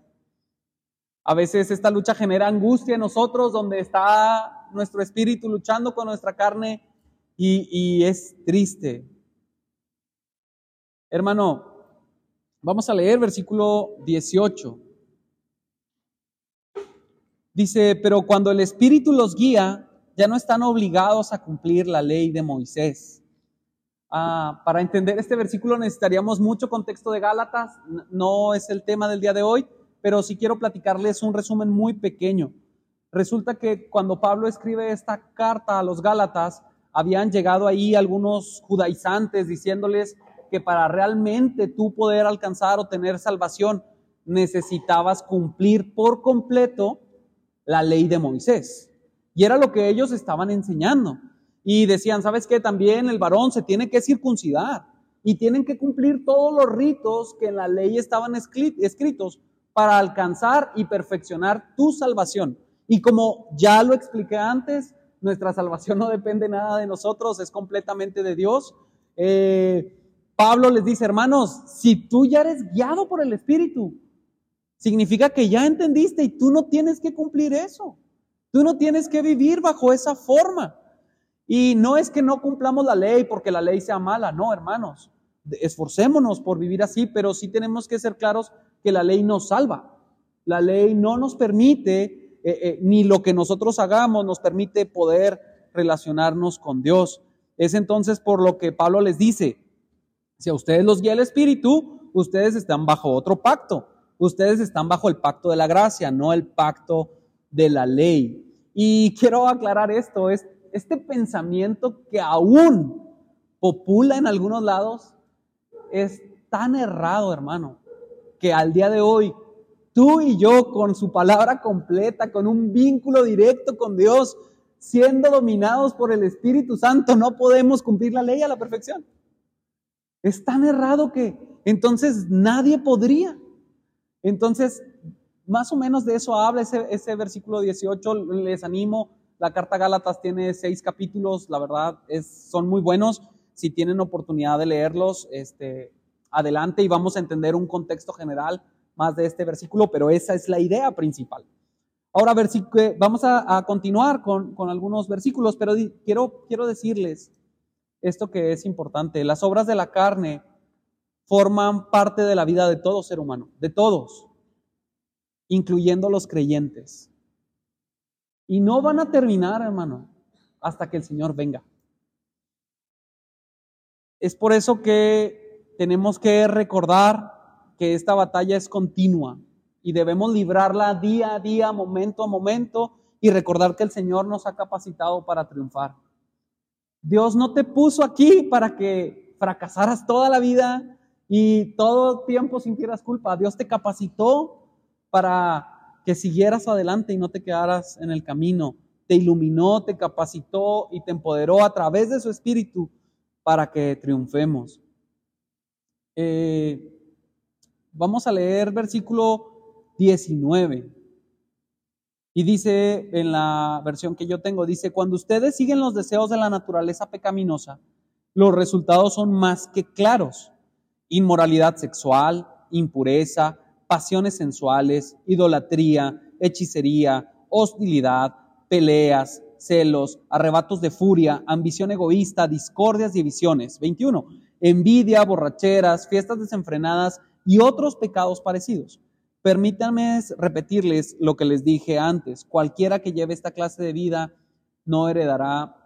A veces esta lucha genera angustia en nosotros, donde está nuestro espíritu luchando con nuestra carne y, es triste. Hermano, vamos a leer versículo 18. Dice, pero cuando el espíritu los guía, ya no están obligados a cumplir la ley de Moisés. Ah, para entender este versículo necesitaríamos mucho contexto de Gálatas, no es el tema del día de hoy, pero sí quiero platicarles un resumen muy pequeño. Resulta que cuando Pablo escribe esta carta a los Gálatas, habían llegado ahí algunos judaizantes diciéndoles que para realmente tú poder alcanzar o tener salvación necesitabas cumplir por completo la ley de Moisés. Y era lo que ellos estaban enseñando. Y decían, ¿sabes qué? También el varón se tiene que circuncidar y tienen que cumplir todos los ritos que en la ley estaban escritos para alcanzar y perfeccionar tu salvación. Y como ya lo expliqué antes, nuestra salvación no depende nada de nosotros, es completamente de Dios. Eh, Pablo les dice, hermanos, si tú ya eres guiado por el Espíritu, significa que ya entendiste y tú no tienes que cumplir eso. Tú no tienes que vivir bajo esa forma. Y no es que no cumplamos la ley porque la ley sea mala, no, hermanos. Esforcémonos por vivir así, pero sí tenemos que ser claros que la ley nos salva. La ley no nos permite, eh, eh, ni lo que nosotros hagamos nos permite poder relacionarnos con Dios. Es entonces por lo que Pablo les dice, si a ustedes los guía el Espíritu, ustedes están bajo otro pacto. Ustedes están bajo el pacto de la gracia, no el pacto de la ley. Y quiero aclarar esto, es este pensamiento que aún popula en algunos lados es tan errado, hermano, que al día de hoy tú y yo con su palabra completa, con un vínculo directo con Dios, siendo dominados por el Espíritu Santo, no podemos cumplir la ley a la perfección. Es tan errado que entonces nadie podría. Entonces, más o menos de eso habla ese, versículo 18. Les animo. La carta Gálatas tiene seis capítulos. La verdad, es, son muy buenos. Si tienen oportunidad de leerlos, este, adelante y vamos a entender un contexto general más de este versículo, pero esa es la idea principal. Ahora, vamos a, a continuar con, con, algunos versículos, pero quiero, quiero decirles esto que es importante. Las obras de la carne forman parte de la vida de todo ser humano, de todos incluyendo los creyentes. Y no van a terminar, hermano, hasta que el Señor venga. Es por eso que tenemos que recordar que esta batalla es continua y debemos librarla día a día, momento a momento y recordar que el Señor nos ha capacitado para triunfar. Dios no te puso aquí para que fracasaras toda la vida y todo tiempo sintieras culpa. Dios te capacitó para que siguieras adelante y no te quedaras en el camino. Te iluminó, te capacitó y te empoderó a través de su espíritu para que triunfemos. Eh, vamos a leer versículo 19. Y dice en la versión que yo tengo, dice, cuando ustedes siguen los deseos de la naturaleza pecaminosa, los resultados son más que claros. Inmoralidad sexual, impureza, pasiones sensuales, idolatría, hechicería, hostilidad, peleas, celos, arrebatos de furia, ambición egoísta, discordias, divisiones. 21. Envidia, borracheras, fiestas desenfrenadas y otros pecados parecidos. Permítanme repetirles lo que les dije antes. Cualquiera que lleve esta clase de vida no heredará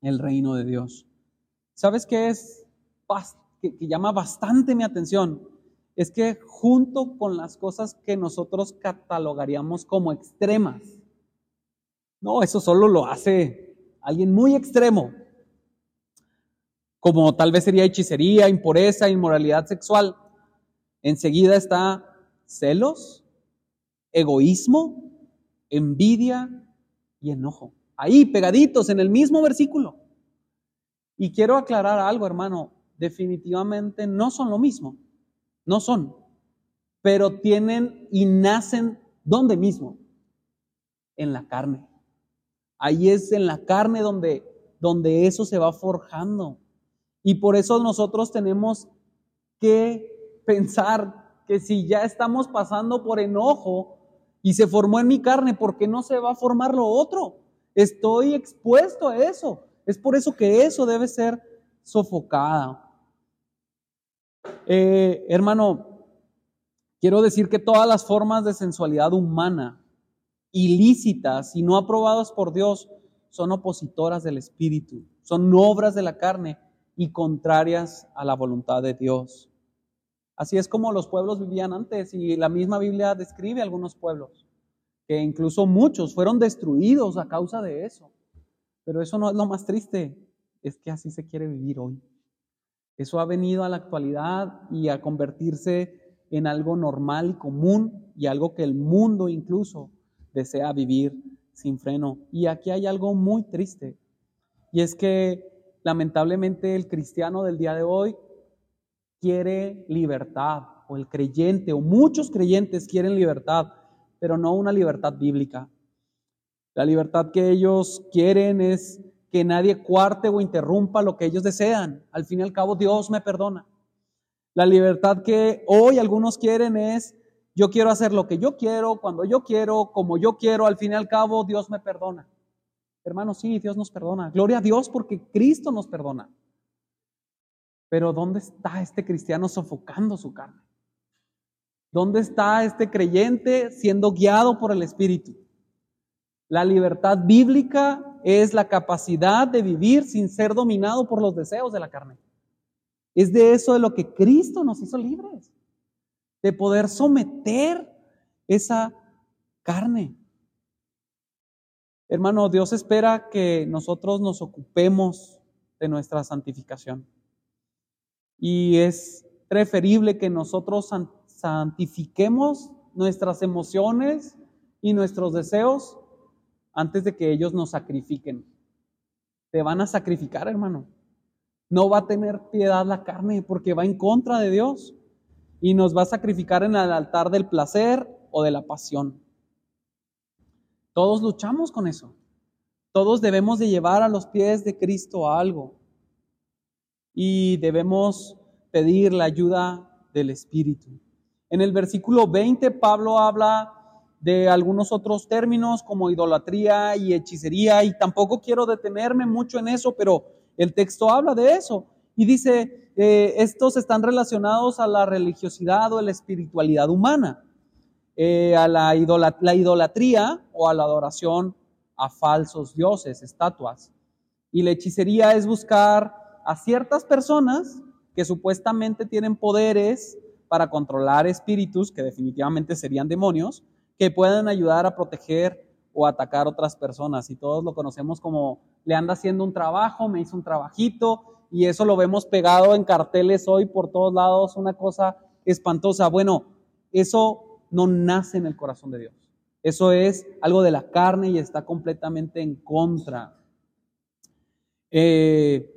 el reino de Dios. ¿Sabes qué es? Que llama bastante mi atención. Es que junto con las cosas que nosotros catalogaríamos como extremas, no, eso solo lo hace alguien muy extremo, como tal vez sería hechicería, impureza, inmoralidad sexual. Enseguida está celos, egoísmo, envidia y enojo. Ahí, pegaditos en el mismo versículo. Y quiero aclarar algo, hermano. Definitivamente no son lo mismo. No son. Pero tienen y nacen ¿dónde mismo? En la carne. Ahí es en la carne donde, donde eso se va forjando. Y por eso nosotros tenemos que pensar que si ya estamos pasando por enojo y se formó en mi carne, ¿por qué no se va a formar lo otro? Estoy expuesto a eso. Es por eso que eso debe ser sofocada. Eh, hermano, quiero decir que todas las formas de sensualidad humana, ilícitas y no aprobadas por Dios, son opositoras del Espíritu, son obras de la carne y contrarias a la voluntad de Dios. Así es como los pueblos vivían antes y la misma Biblia describe algunos pueblos, que incluso muchos fueron destruidos a causa de eso. Pero eso no es lo más triste, es que así se quiere vivir hoy. Eso ha venido a la actualidad y a convertirse en algo normal y común y algo que el mundo incluso desea vivir sin freno. Y aquí hay algo muy triste y es que lamentablemente el cristiano del día de hoy quiere libertad, o el creyente, o muchos creyentes quieren libertad, pero no una libertad bíblica. La libertad que ellos quieren es que nadie cuarte o interrumpa lo que ellos desean. Al fin y al cabo, Dios me perdona. La libertad que hoy algunos quieren es, yo quiero hacer lo que yo quiero, cuando yo quiero, como yo quiero, al fin y al cabo, Dios me perdona. Hermanos, sí, Dios nos perdona. Gloria a Dios porque Cristo nos perdona. Pero ¿dónde está este cristiano sofocando su carne? ¿Dónde está este creyente siendo guiado por el Espíritu? La libertad bíblica es la capacidad de vivir sin ser dominado por los deseos de la carne. Es de eso de lo que Cristo nos hizo libres, de poder someter esa carne. Hermano, Dios espera que nosotros nos ocupemos de nuestra santificación. Y es preferible que nosotros santifiquemos nuestras emociones y nuestros deseos antes de que ellos nos sacrifiquen. Te van a sacrificar, hermano. No va a tener piedad la carne porque va en contra de Dios y nos va a sacrificar en el altar del placer o de la pasión. Todos luchamos con eso. Todos debemos de llevar a los pies de Cristo algo y debemos pedir la ayuda del Espíritu. En el versículo 20 Pablo habla de algunos otros términos como idolatría y hechicería y tampoco quiero detenerme mucho en eso, pero el texto habla de eso y dice, eh, estos están relacionados a la religiosidad o a la espiritualidad humana, eh, a la, la idolatría o a la adoración a falsos dioses, estatuas. Y la hechicería es buscar a ciertas personas que supuestamente tienen poderes para controlar espíritus, que definitivamente serían demonios, que puedan ayudar a proteger o atacar otras personas. Y todos lo conocemos como le anda haciendo un trabajo, me hizo un trabajito, y eso lo vemos pegado en carteles hoy por todos lados, una cosa espantosa. Bueno, eso no nace en el corazón de Dios. Eso es algo de la carne y está completamente en contra. Eh,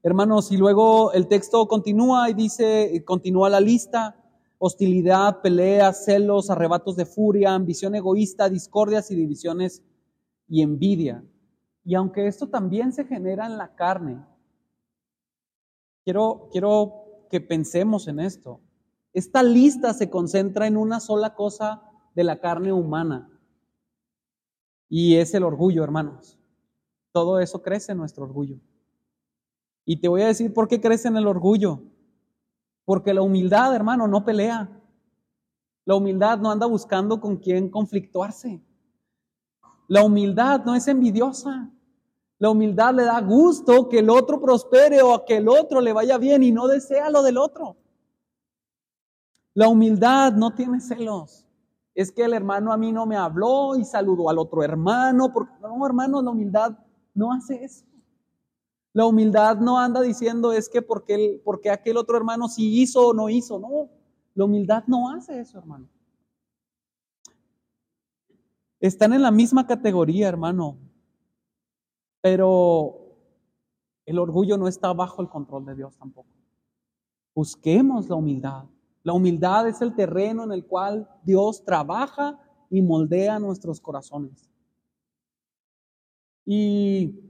Hermanos, y luego el texto continúa y dice, continúa la lista, hostilidad, peleas, celos, arrebatos de furia, ambición egoísta, discordias y divisiones y envidia. Y aunque esto también se genera en la carne, quiero, quiero que pensemos en esto. Esta lista se concentra en una sola cosa de la carne humana y es el orgullo, hermanos. Todo eso crece en nuestro orgullo. Y te voy a decir por qué crece en el orgullo. Porque la humildad, hermano, no pelea. La humildad no anda buscando con quién conflictuarse. La humildad no es envidiosa. La humildad le da gusto que el otro prospere o que el otro le vaya bien y no desea lo del otro. La humildad no tiene celos. Es que el hermano a mí no me habló y saludó al otro hermano. Porque, no, hermano, la humildad no hace eso. La humildad no anda diciendo es que porque, porque aquel otro hermano sí hizo o no hizo. No, la humildad no hace eso, hermano. Están en la misma categoría, hermano. Pero el orgullo no está bajo el control de Dios tampoco. Busquemos la humildad. La humildad es el terreno en el cual Dios trabaja y moldea nuestros corazones. Y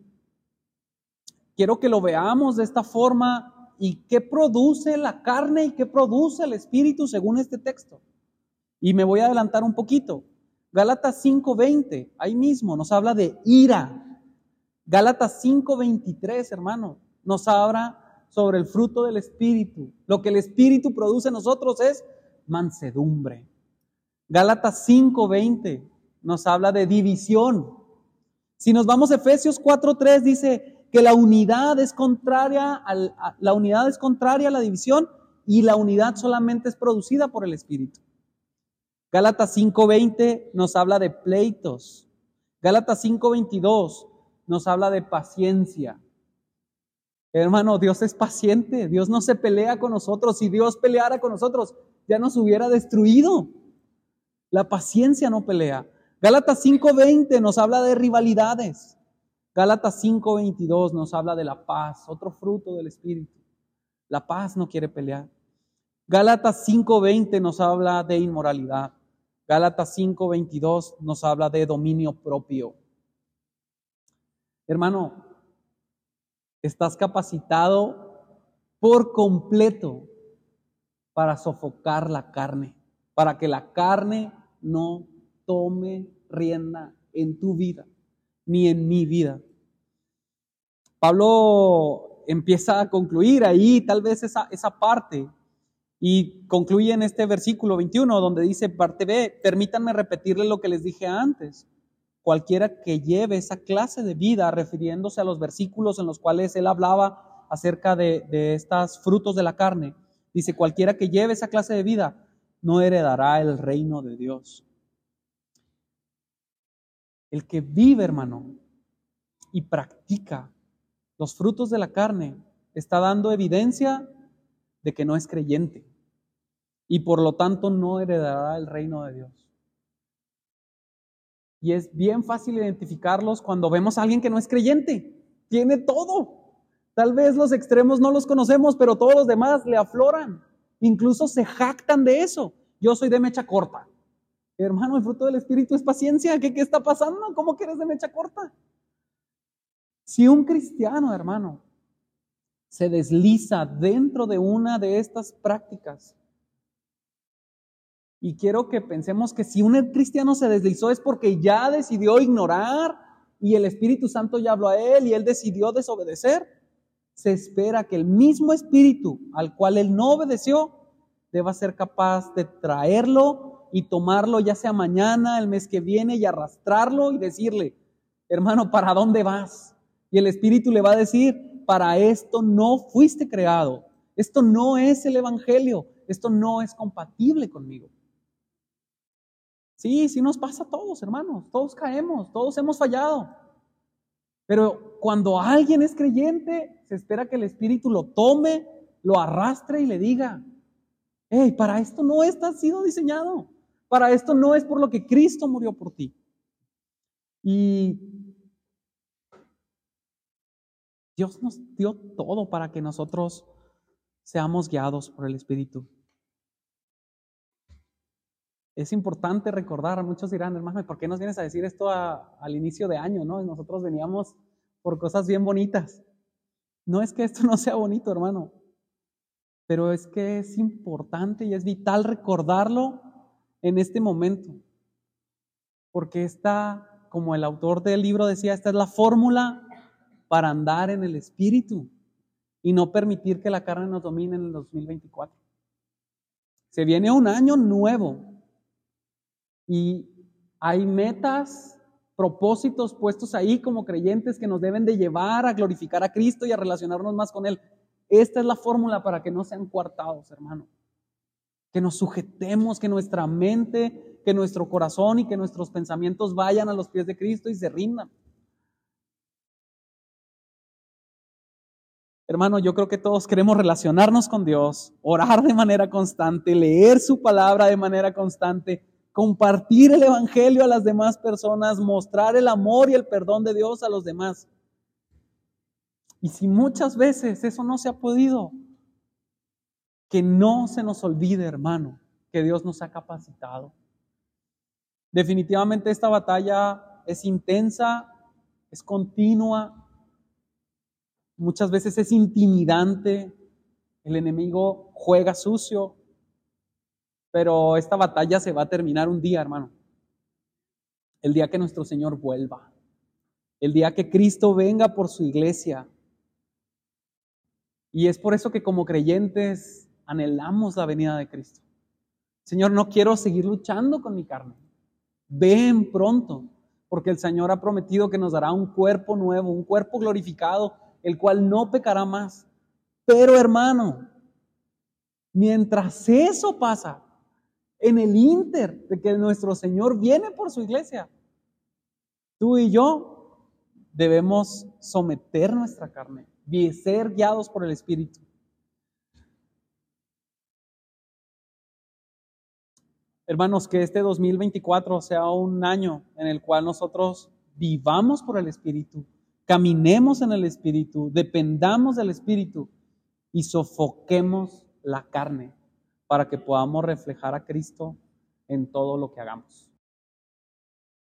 quiero que lo veamos de esta forma y qué produce la carne y qué produce el espíritu según este texto. Y me voy a adelantar un poquito. Gálatas 5:20, ahí mismo nos habla de ira. Gálatas 5:23, hermano, nos habla sobre el fruto del espíritu. Lo que el espíritu produce en nosotros es mansedumbre. Gálatas 5:20 nos habla de división. Si nos vamos a Efesios 4:3 dice que la unidad es contraria a, la unidad es contraria a la división y la unidad solamente es producida por el espíritu. Gálatas 5:20 nos habla de pleitos. Gálatas 5:22 nos habla de paciencia. Hermano, Dios es paciente, Dios no se pelea con nosotros. Si Dios peleara con nosotros, ya nos hubiera destruido. La paciencia no pelea. Gálatas 5:20 nos habla de rivalidades. Gálatas 5:22 nos habla de la paz, otro fruto del Espíritu. La paz no quiere pelear. Gálatas 5:20 nos habla de inmoralidad. Gálatas 5:22 nos habla de dominio propio. Hermano, estás capacitado por completo para sofocar la carne, para que la carne no tome rienda en tu vida, ni en mi vida. Pablo empieza a concluir ahí tal vez esa, esa parte y concluye en este versículo 21 donde dice, parte B, permítanme repetirle lo que les dije antes. Cualquiera que lleve esa clase de vida, refiriéndose a los versículos en los cuales él hablaba acerca de, de estos frutos de la carne, dice, cualquiera que lleve esa clase de vida no heredará el reino de Dios. El que vive, hermano, y practica los frutos de la carne, está dando evidencia de que no es creyente y por lo tanto no heredará el reino de Dios. Y es bien fácil identificarlos cuando vemos a alguien que no es creyente. Tiene todo. Tal vez los extremos no los conocemos, pero todos los demás le afloran. Incluso se jactan de eso. Yo soy de mecha corta. Hermano, el fruto del Espíritu es paciencia. ¿Qué, qué está pasando? ¿Cómo que eres de mecha corta? Si un cristiano, hermano, se desliza dentro de una de estas prácticas, y quiero que pensemos que si un cristiano se deslizó es porque ya decidió ignorar y el Espíritu Santo ya habló a él y él decidió desobedecer, se espera que el mismo Espíritu al cual él no obedeció deba ser capaz de traerlo y tomarlo ya sea mañana, el mes que viene y arrastrarlo y decirle, hermano, ¿para dónde vas? Y el Espíritu le va a decir, para esto no fuiste creado. Esto no es el Evangelio. Esto no es compatible conmigo. Sí, sí nos pasa a todos, hermanos. Todos caemos, todos hemos fallado. Pero cuando alguien es creyente, se espera que el Espíritu lo tome, lo arrastre y le diga, hey, para esto no estás sido diseñado. Para esto no es por lo que Cristo murió por ti. Y Dios nos dio todo para que nosotros seamos guiados por el Espíritu. es importante recordar, muchos dirán, hermano, ¿por qué nos vienes a decir esto al inicio de año? ¿no? Nosotros veníamos por cosas bien bonitas. No es que esto no sea bonito, hermano, pero es que es importante y es vital recordarlo en este momento. Porque esta, como el autor del libro decía, esta es la fórmula para andar en el Espíritu y no permitir que la carne nos domine en el 2024. Se viene un año nuevo y hay metas, propósitos puestos ahí como creyentes que nos deben de llevar a glorificar a Cristo y a relacionarnos más con Él. Esta es la fórmula para que no sean coartados, hermano. Que nos sujetemos, que nuestra mente, que nuestro corazón y que nuestros pensamientos vayan a los pies de Cristo y se rindan. Hermano, yo creo que todos queremos relacionarnos con Dios, orar de manera constante, leer su palabra de manera constante, compartir el Evangelio a las demás personas, mostrar el amor y el perdón de Dios a los demás. Y si muchas veces eso no se ha podido, que no se nos olvide, hermano, que Dios nos ha capacitado. Definitivamente esta batalla es intensa, es continua, muchas veces es intimidante, el enemigo juega sucio, pero esta batalla se va a terminar un día, hermano. El día que nuestro Señor vuelva. El día que Cristo venga por su iglesia. Y es por eso que como creyentes anhelamos la venida de Cristo. Señor, no quiero seguir luchando con mi carne. Ven pronto, porque el Señor ha prometido que nos dará un cuerpo nuevo, un cuerpo glorificado, el cual no pecará más. Pero hermano, mientras eso pasa, en el inter de que nuestro Señor viene por su iglesia. Tú y yo debemos someter nuestra carne y ser guiados por el Espíritu. Hermanos, que este 2024 sea un año en el cual nosotros vivamos por el Espíritu, caminemos en el Espíritu, dependamos del Espíritu y sofoquemos la carne para que podamos reflejar a Cristo en todo lo que hagamos.